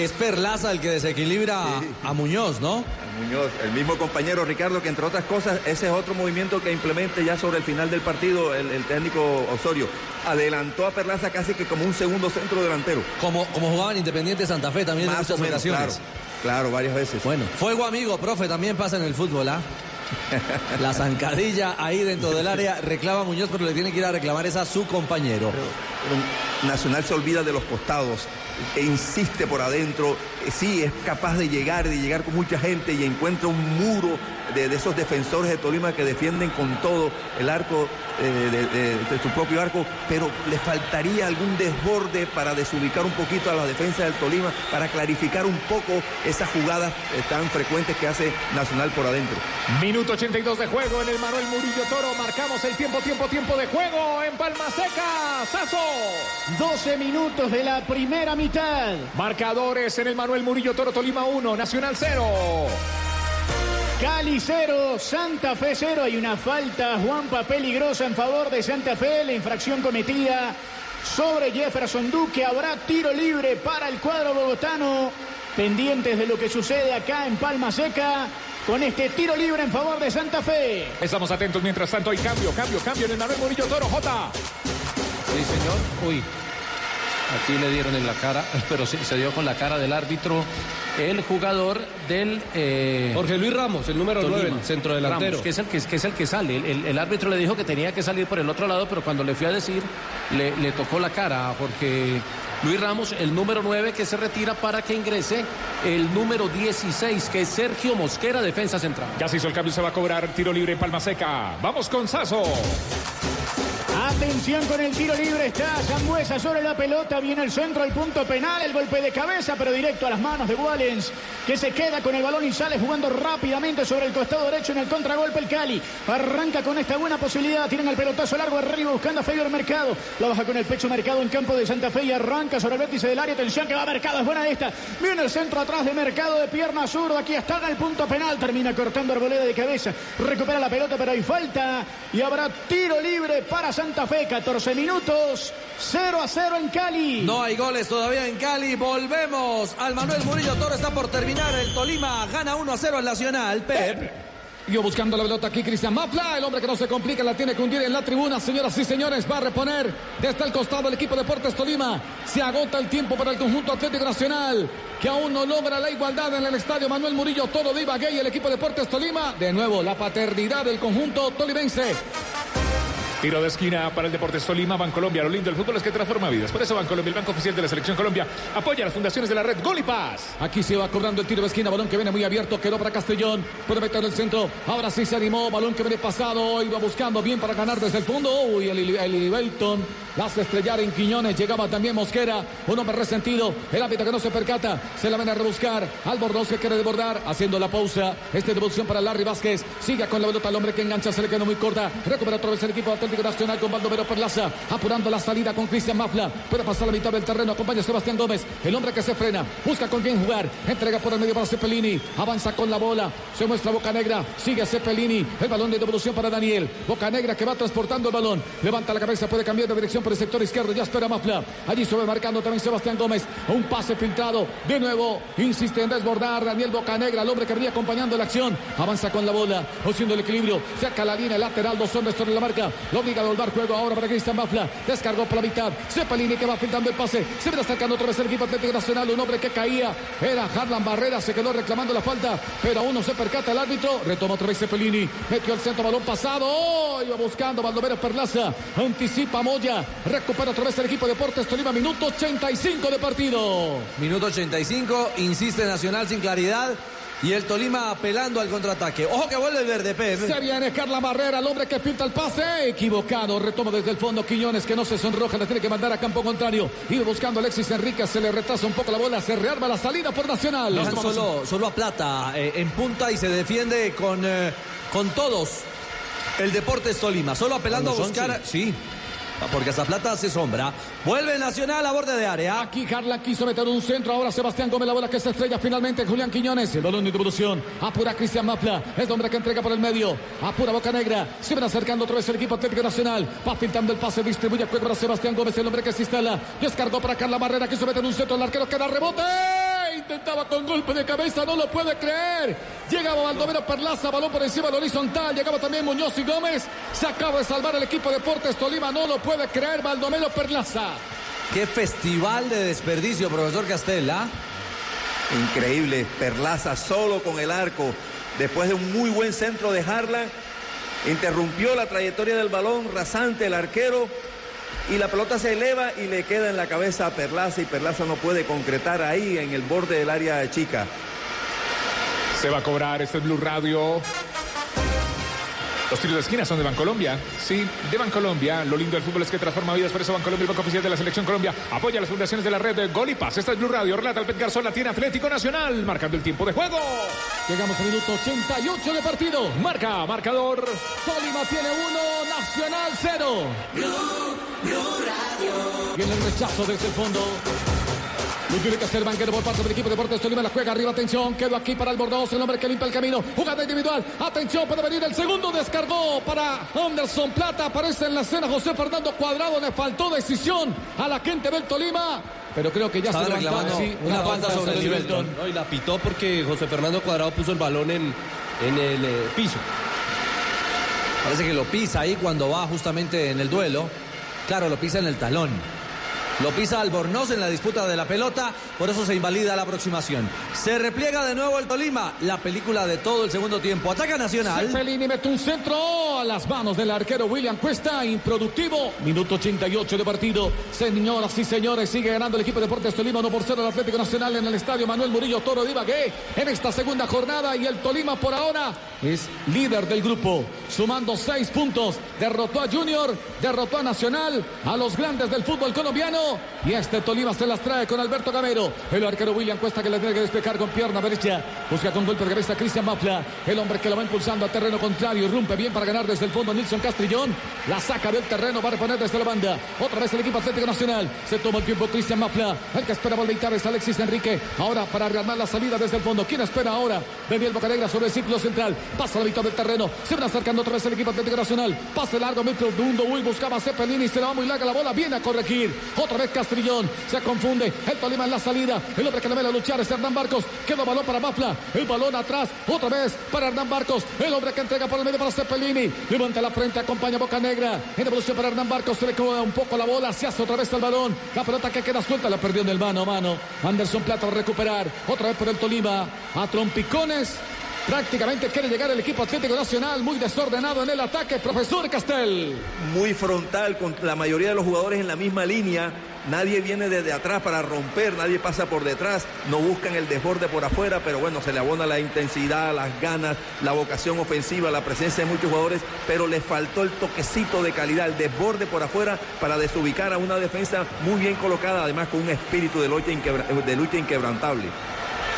Es Perlaza el que desequilibra a Muñoz, ¿no? Muñoz, el mismo compañero Ricardo, que entre otras cosas, ese es otro movimiento que implemente ya sobre el final del partido el, el técnico Osorio. Adelantó a Perlaza casi que como un segundo centro delantero. Como, como jugaba en Independiente Santa Fe también en o muchas menos, ocasiones. claro. Claro, varias veces. Bueno, fuego amigo, profe, también pasa en el fútbol, ¿ah? La zancadilla ahí dentro del área reclama Muñoz, pero le tiene que ir a reclamar esa a su compañero. Nacional se olvida de los costados e insiste por adentro. Eh, Sí, es capaz de llegar, de llegar con mucha gente y encuentra un muro de, de esos defensores de Tolima que defienden con todo el arco, eh, de, de- de su propio arco, pero le faltaría algún desborde para desubicar un poquito a la defensa del Tolima, para clarificar un poco esas jugadas eh, tan frecuentes que hace Nacional por adentro. Minuto 82 de juego en el Manuel Murillo Toro. Marcamos el tiempo, tiempo, tiempo de juego en Palma Seca. Sazo. 12 minutos de la primera mitad. Marcadores en el Manuel Murillo Toro, Tolima 1, Nacional 0. Cali 0, Santa Fe 0. Hay una falta, Juanpa, peligrosa en favor de Santa Fe. La infracción cometida sobre Jefferson Duque. Habrá tiro libre para el cuadro bogotano. Pendientes de lo que sucede acá en Palma Seca. Con este tiro libre en favor de Santa Fe. Estamos atentos mientras tanto hay cambio, cambio, cambio en el Manuel Murillo Toro. J. Sí, señor. Uy. Aquí le dieron en la cara, pero sí, se dio con la cara del árbitro el jugador del... eh, Jorge Luis Ramos, el número Tolima. 9, el centro delantero. Ramos, que es el que, que es el que sale. El, el- el árbitro le dijo que tenía que salir por el otro lado, pero cuando le fui a decir, le, le tocó la cara, porque Luis Ramos, el número 9 que se retira para que ingrese el número 16, que es Sergio Mosquera, defensa central. Ya se hizo el cambio, se va a cobrar tiro libre en Palma Seca. Vamos con Sazo. Atención con el tiro libre, está Zambuesa sobre la pelota, viene el centro, el punto penal, el golpe de cabeza, pero directo a las manos de Wallens, que se queda con el balón y sale jugando rápidamente sobre el costado derecho en el contragolpe el Cali. Arranca con esta buena posibilidad, tienen el pelotazo largo arriba buscando a Fedor Mercado, la baja con el pecho Mercado en campo de Santa Fe y arranca sobre el vértice del área, atención que va Mercado, es buena esta, viene el centro atrás de Mercado de pierna zurda, aquí está en el punto penal, termina cortando Arboleda de cabeza, recupera la pelota pero hay falta y habrá tiro libre para Santa Santa Fe, 14 minutos, 0 a 0 en Cali. No hay goles todavía en Cali. Volvemos al Manuel Murillo Toro. Está por terminar. El Tolima gana 1 a 0 al Nacional. Pep. Yo buscando la pelota aquí, Cristian Mafla, el hombre que no se complica, la tiene que hundir en la tribuna, señoras y señores, va a reponer desde el costado el equipo de Deportes Tolima. Se agota el tiempo para el conjunto Atlético Nacional, que aún no logra la igualdad en el estadio Manuel Murillo Toro de Ibagué y el equipo de Deportes Tolima. De nuevo, la paternidad del conjunto tolimense. Tiro de esquina para el Deportes Tolima, Bancolombia. Lo lindo del fútbol es que transforma vidas. Por eso Bancolombia, el banco oficial de la Selección Colombia, apoya a las fundaciones de la red. Gol y Paz. Aquí se va cobrando el tiro de esquina, balón que viene muy abierto, quedó para Castellón, puede meter el centro, ahora sí se animó, balón que viene pasado, iba buscando bien para ganar desde el fondo, uy, el, el Belton, la hace estrellar en Quiñones, llegaba también Mosquera, un hombre resentido, el árbitro que no se percata, se la ven a rebuscar, Albornoz que quiere desbordar, haciendo la pausa, este devolución para Larry Vázquez, sigue con la pelota el hombre que engancha, se le quedó muy corta, recupera otra vez el equipo Nacional con Baldomero Perlaza, apurando la salida con Cristian Mafla, puede pasar la mitad del terreno, acompaña a Sebastián Gómez, el hombre que se frena, busca con quién jugar, entrega por el medio para Cepelini, avanza con la bola, se muestra Boca Negra, sigue Cepelini, el balón de devolución para Daniel, Boca Negra que va transportando el balón, levanta la cabeza, puede cambiar de dirección por el sector izquierdo, ya espera Mafla, allí va marcando también Sebastián Gómez, un pase filtrado, de nuevo, insiste en desbordar Daniel Boca Negra, el hombre que venía acompañando la acción, avanza con la bola, haciendo el equilibrio, saca la línea lateral, dos hombres sobre la marca, obliga a volver juego ahora para Cristian Mafla, descargó por la mitad, Cepelini que va pintando el pase, se viene acercando otra vez el equipo Atlético Nacional, un hombre que caía, era Harlan Barrera, se quedó reclamando la falta, pero aún no se percata el árbitro, retoma otra vez Cepelini, metió el centro, balón pasado, iba buscando Baldomero Perlaza, anticipa Moya, recupera otra vez el equipo de Deportes Tolima, minuto 85 de partido. Minuto 85, insiste Nacional sin claridad. Y el Tolima apelando al contraataque. Ojo que vuelve el verde, Pep. Se viene Carla Barrera, el hombre que pinta el pase. Equivocado. Retoma desde el fondo Quiñones, que no se sonroja. Le tiene que mandar a campo contrario. Iba buscando Alexis Enrique. Se le retrasa un poco la bola. Se rearma la salida por Nacional. Solo, solo a Plata eh, en punta y se defiende con, eh, con todos. El Deportes Tolima. Solo apelando a los buscar. Sí. Porque esa plata hace sombra. Vuelve Nacional a borde de área. Aquí Carla quiso meter un centro. Ahora Sebastián Gómez, la bola que se estrella finalmente. Julián Quiñones, el balón de devolución. Apura Cristian Mafla. Es el hombre que entrega por el medio. Apura Boca Negra. Se ven acercando otra vez el equipo Atlético Nacional. Va pintando el pase. Distribuye juego para Sebastián Gómez, el hombre que se instala. Descargó para Carla Barrera. Quiso meter un centro. El arquero queda rebote. Intentaba con golpe de cabeza. No lo puede creer. Llegaba Baldomero Perlaza. Balón por encima del horizontal. Llegaba también Muñoz y Gómez. Se acaba de salvar el equipo Deportes Tolima. No lo puede creer Baldomero Perlaza. Qué festival de desperdicio, profesor Castella. Increíble, Perlaza solo con el arco, después de un muy buen centro de Harlan, interrumpió la trayectoria del balón, rasante el arquero, y la pelota se eleva y le queda en la cabeza a Perlaza, y Perlaza no puede concretar ahí en el borde del área chica. Se va a cobrar este es Blue Radio. Los tiros de esquina son de Bancolombia. Sí, de Bancolombia. Lo lindo del fútbol es que transforma vidas. Por eso Bancolombia, el banco oficial de la Selección Colombia, apoya a las fundaciones de la red de Gol y Paz. Esta es Blue Radio. Relata el Pet Garzón, la tiene Atlético Nacional. Marcando el tiempo de juego. Llegamos al minuto 88 de partido. Marca, marcador. Tolima tiene uno, Nacional cero. Viene el rechazo desde el fondo. Lo tiene que hacer banquero por parte del equipo de Deportes Tolima. La juega arriba, atención. Quedó aquí para el Bordeaux, el hombre que limpia el camino. Jugada individual. Atención, puede venir el segundo. Descargó para Anderson Plata. Aparece en la escena José Fernando Cuadrado. Le faltó decisión a la gente del Tolima. Pero creo que ya Estaba se reclamando Sí, una falta sobre el Belton. No, y la pitó porque José Fernando Cuadrado puso el balón en, en el eh, piso. Parece que lo pisa ahí cuando va justamente en el duelo. Claro, lo pisa en el talón. Lo pisa Albornoz en la disputa de la pelota, por eso se invalida la aproximación. Se repliega de nuevo el Tolima, la película de todo el segundo tiempo. Ataca Nacional. Cepelini mete un centro a las manos del arquero William Cuesta, improductivo. Minuto 88 de partido. Señoras y señores, sigue ganando el equipo de Deportes Tolima 1 por 0 al Atlético Nacional en el estadio Manuel Murillo Toro de en esta segunda jornada y el Tolima por ahora es líder del grupo, sumando seis puntos. Derrotó a Junior, derrotó a Nacional, a los grandes del fútbol colombiano y este Tolima se las trae con Alberto Gamero. El arquero William Cuesta que le tiene que despejar con pierna derecha. Busca con golpe de cabeza Cristian Mafla. El hombre que lo va impulsando a terreno contrario. Irrumpe bien para ganar desde el fondo Nilson Castrillón. La saca del terreno. Va a reponer desde la banda. Otra vez el equipo Atlético Nacional. Se toma el tiempo Cristian Mafla. El que espera volver es Alexis Enrique. Ahora para rearmar la salida desde el fondo. ¿Quién espera ahora? Daniel Bocanegra sobre el círculo central. Pasa la mitad del terreno. Se van acercando otra vez el equipo Atlético Nacional. Pase largo, metro segundo. Will buscaba a Cepelini. Se le va muy larga la bola. Viene a corregir. Otra vez Castrillón. Se confunde. El Tolima en la salida. El hombre que le ve a luchar es Hernán Barcos. Queda balón para Mafla. El balón atrás. Otra vez para Hernán Barcos. El hombre que entrega por el medio para Cepelini. Levanta la frente. Acompaña Boca Negra. En evolución para Hernán Barcos. Se le queda un poco la bola. Se hace otra vez el balón. La pelota que queda suelta. La perdió en el mano a mano. Anderson Plata a recuperar. Otra vez por el Tolima. A trompicones. Prácticamente quiere llegar el equipo Atlético Nacional. Muy desordenado en el ataque. Profesor Castel. Muy frontal con la mayoría de los jugadores en la misma línea. Nadie viene desde atrás para romper, nadie pasa por detrás, no buscan el desborde por afuera, pero bueno, se le abona la intensidad, las ganas, la vocación ofensiva, la presencia de muchos jugadores, pero le faltó el toquecito de calidad, el desborde por afuera para desubicar a una defensa muy bien colocada, además con un espíritu de lucha inquebrantable.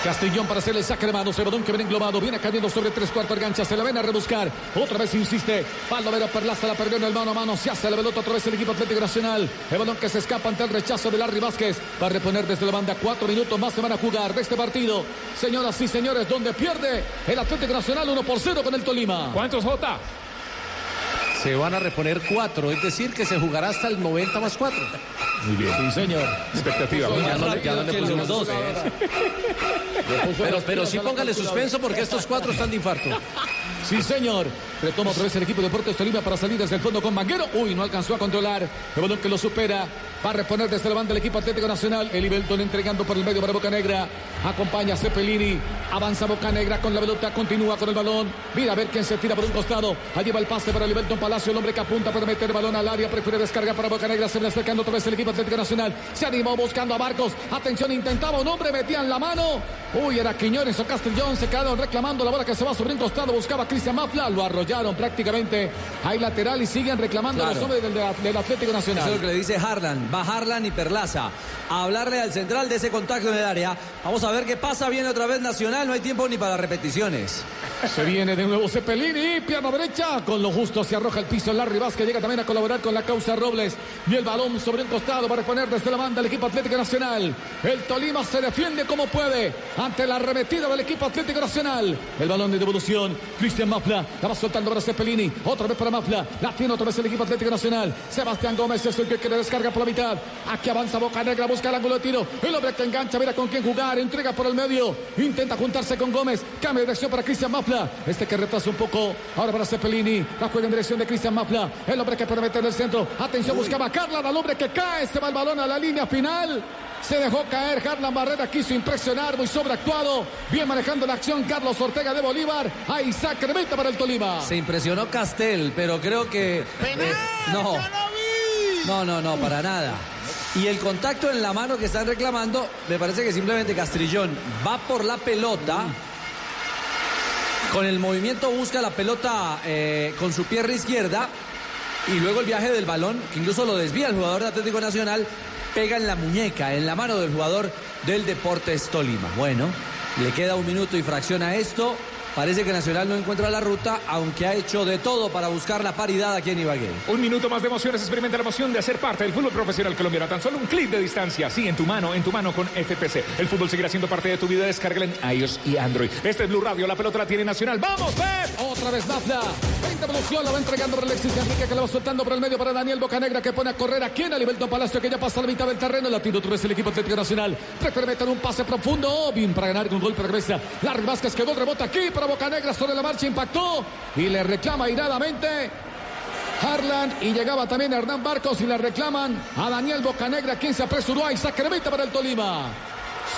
Castellón para hacer el saque de manos. El que viene englobado. Viene cayendo sobre tres cuartos de gancha. Se la ven a rebuscar. Otra vez insiste. Palomero Perlaza la perdió en el mano a mano. Se hace la pelota otra vez el equipo Atlético Nacional. El que se escapa ante el rechazo de Larry Vázquez. Va a reponer desde la banda. Cuatro minutos más se van a jugar de este partido. Señoras y señores, donde pierde el Atlético Nacional 1 por 0 con el Tolima. ¿Cuántos, Jota? Se van a reponer cuatro, es decir, que se jugará hasta el 90 más cuatro. Muy bien. Sí, señor. Expectativa. Ya no, ya no le pusimos dos. Pero, pero sí póngale suspenso porque estos cuatro están de infarto. Sí, señor. Retoma otra vez el equipo de Deportes Tolima para salir desde el fondo con Manguero. Uy, no alcanzó a controlar. El balón que lo supera. Va a reponer desde la banda el equipo Atlético Nacional. El Ibelton entregando por el medio para Boca Negra. Acompaña a Cepelini. Avanza Boca Negra con la pelota. Continúa con el balón. Mira a ver quién se tira por un costado. Allí va el pase para el Ibelton Palacio. El hombre que apunta para meter el balón al área. Prefiere descargar para Boca Negra. Se va acercando otra vez el equipo Atlético Nacional. Se animó buscando a Marcos. Atención, intentaba un hombre. Metía en la mano. Uy, era Quiñones o Castellón. Se quedaron reclamando la bola que se va sobre un costado. Buscaba Cristian Mafla. Lo arrollaron prácticamente. Hay lateral y siguen reclamando Claro. los hombres del, del Atlético Nacional. Eso es lo que le dice Harlan. Va Harlan y Perlaza. A hablarle al central de ese contacto en el área. Vamos a ver qué pasa. Viene otra vez Nacional. No hay tiempo ni para repeticiones. Se viene de nuevo Cepelini, pierna derecha, con lo justo se arroja el piso Larry Vázquez, llega también a colaborar con la causa Robles y el balón sobre un costado para poner desde la banda el equipo Atlético Nacional. El Tolima se defiende como puede ante la arremetida del equipo Atlético Nacional. El balón de devolución, Cristian Mafla, la va soltando para Cepelini, otra vez para Mafla, la tiene otra vez el equipo Atlético Nacional. Sebastián Gómez es el que quiere descarga por la mitad. Aquí avanza Boca Negra, busca el ángulo de tiro. El hombre que engancha, mira con quién jugar, entrega por el medio, intenta juntarse con Gómez, cambia de dirección para Cristian Mafla. Este que retrasa un poco, ahora para Cepelini, la juega en dirección de Cristian Mafla. El hombre que puede meter en el centro, atención, buscaba a Carla, al hombre que cae, se va el balón a la línea final. Se dejó caer, Harlan Barrera quiso impresionar, muy sobreactuado. Bien manejando la acción, Carlos Ortega de Bolívar. A Isaac remeta para el Tolima. Se impresionó Castel, pero creo que. eh, no. No, no, no, para nada. Y el contacto en la mano que están reclamando, me parece que simplemente Castrillón va por la pelota. Con el movimiento busca la pelota eh, con su pierna izquierda. Y luego el viaje del balón, que incluso lo desvía el jugador de Atlético Nacional, pega en la muñeca, en la mano del jugador del Deportes Tolima. Bueno, le queda un minuto y fracción a esto. Parece que Nacional no encuentra la ruta, aunque ha hecho de todo para buscar la paridad aquí en Ibagué. Un minuto más de emociones. Experimenta la emoción de hacer parte del fútbol profesional colombiano. Tan solo un clic de distancia. Sí, en tu mano, en tu mano con FPC. El fútbol seguirá siendo parte de tu vida. Descárgala en iOS y Android. Este es Blue Radio. La pelota la tiene Nacional. ¡Vamos, Pep! Otra vez Mafla. 20 evolución, la va entregando para Alexis Enrique que la va soltando por el medio para Daniel Bocanegra que pone a correr aquí en Alberto Palacio que ya pasa a la mitad del terreno. La tira otra vez el equipo Atlético Nacional. Meter un pase profundo. Bien para ganar con un golpe de cabeza. Larry Vázquez quedó el rebote aquí para Bocanegra sobre la marcha. Impactó y le reclama iradamente. Harlan y llegaba también Hernán Barcos y le reclaman a Daniel Bocanegra quien se apresuró a Isaac Remita para el Tolima.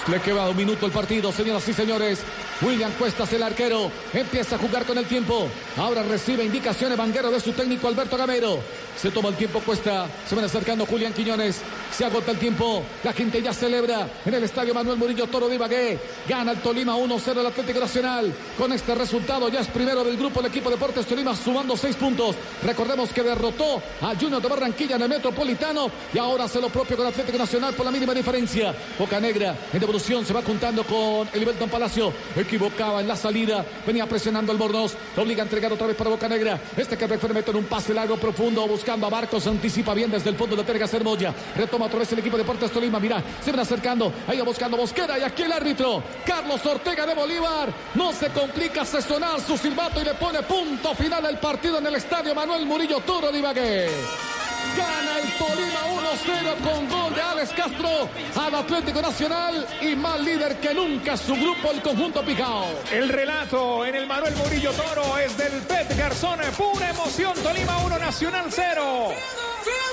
Le queda un minuto el partido, señoras y señores. William Cuestas, el arquero, empieza a jugar con el tiempo. Ahora recibe indicaciones Vanguero de su técnico Alberto Gamero. Se toma el tiempo Cuesta. Se van acercando Julián Quiñones. Se agota el tiempo. La gente ya celebra en el estadio Manuel Murillo Toro de Ibagué. Gana el Tolima 1-0 el Atlético Nacional. Con este resultado ya es primero del grupo el equipo Deportes Tolima sumando seis puntos. Recordemos que derrotó a Junior de Barranquilla en el Metropolitano y ahora hace lo propio con Atlético Nacional por la mínima diferencia. Boca Negra en devolución se va juntando con el Don Palacio. Equivocaba en la salida. Venía presionando el Bornos. Lo obliga a entregar otra vez para Boca Negra. Este que prefiere meter un pase largo profundo buscando a Barcos. Anticipa bien desde el fondo de Terga Cermoya. Retoma otra vez el equipo de Deportes Tolima. Mira, se van acercando. Ahí va buscando Bosquera. Y aquí el árbitro. Carlos Ortega de Bolívar. No se complica hace sonar su silbato y le pone punto final al partido en el estadio Manuel Murillo Toro de Ibagué. Gana el Tolima 1-0 con gol de Alex Castro al Atlético Nacional y más líder que nunca su grupo, el conjunto Picao. El relato en el Manuel Murillo Toro es del Pet Garzón. Pura emoción. Tolima 1, Nacional 0.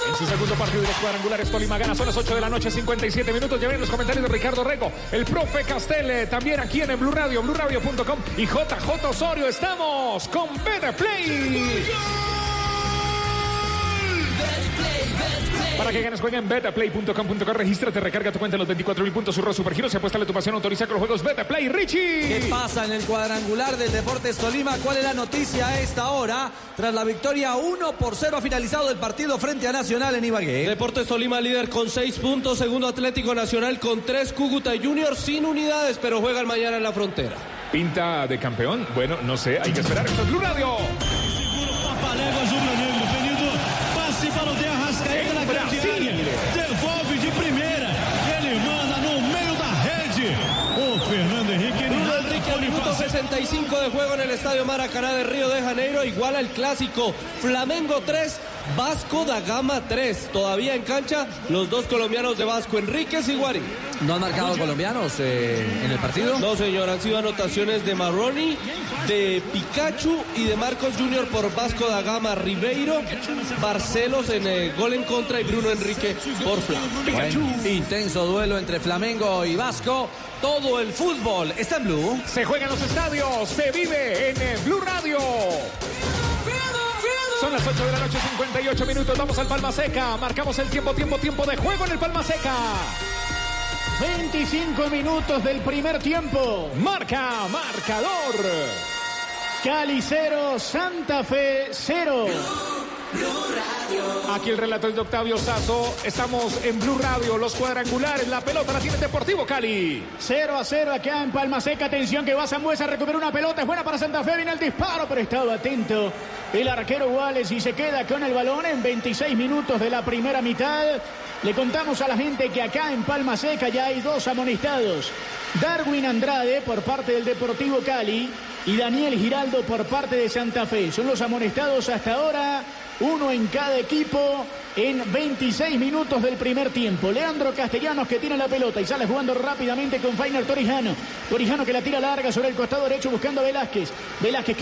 En su segundo partido de los cuadrangulares, Tolima gana. Son las 8 de la noche, 57 minutos. Ya ven los comentarios de Ricardo Rego, el profe Castel, eh, también aquí en el Blue Radio, BlueRadio.com y JJ Osorio. Estamos con Better Play. Para que ganes, juega en betaplay.com.co. Regístrate, recarga tu cuenta en los 24 mil puntos. Surro Supergiros. Se apuesta tu pasión. Autoriza con los juegos Betaplay. Richie. ¿Qué pasa en el cuadrangular del Deportes Tolima? ¿Cuál es la noticia a esta hora? Tras la victoria 1 por 0 ha finalizado el partido frente a Nacional en Ibagué. Deportes Tolima líder con 6 puntos. Segundo Atlético Nacional con 3. Cúcuta Junior sin unidades, pero juegan mañana en la frontera. Pinta de campeón. Bueno, no sé. Hay que esperar. Esto es Blue Radio. Papaléguas rubro-negro. Pedido passe para o De Arrascaeta na grande área. Devolve de primeira. Ele manda no meio da rede. O Fernando Henrique. ele Bruno nada Enrique al pode minuto fazer. 65 de juego en el Estadio Maracaná de Río de Janeiro, igual al clásico Flamengo 3, Vasco da Gama 3. Todavía en cancha los dos colombianos de Vasco, Enríquez y Guarín. ¿No han marcado colombianos eh, en el partido? No, señor, han sido anotaciones de Marroni, de Pikachu y de Marcos Junior por Vasco da Gama, Ribeiro, Barcelos en eh, gol en contra y Bruno Enrique por Fla. Bueno, intenso duelo entre Flamengo y Vasco. Todo el fútbol está en Blue. Se juega en los estadios. Se vive en eh, Blue Radio. Son las 8 de la noche, 58 minutos. Vamos al Palma Seca. Marcamos el tiempo, tiempo, tiempo de juego en el Palma Seca. 25 minutos del primer tiempo. Marca, marcador. Cali 0, Santa Fe 0. Aquí el relato es de Octavio Sazo. Estamos en Blue Radio, los cuadrangulares. La pelota la tiene Deportivo Cali. 0 a 0 acá en Palma Seca. Atención que va Zambuesa a recuperar una pelota. Es buena para Santa Fe. Viene el disparo, pero estaba atento el arquero Wales y se queda con el balón en 26 minutos de la primera mitad. Le contamos a la gente que acá en Palma Seca ya hay dos amonestados. Darwin Andrade por parte del Deportivo Cali y Daniel Giraldo por parte de Santa Fe. Son los amonestados hasta ahora, uno en cada equipo en 26 minutos del primer tiempo. Leandro Castellanos que tiene la pelota y sale jugando rápidamente con Fainer Torijano. Torijano que la tira larga sobre el costado derecho buscando a Velázquez. Velázquez que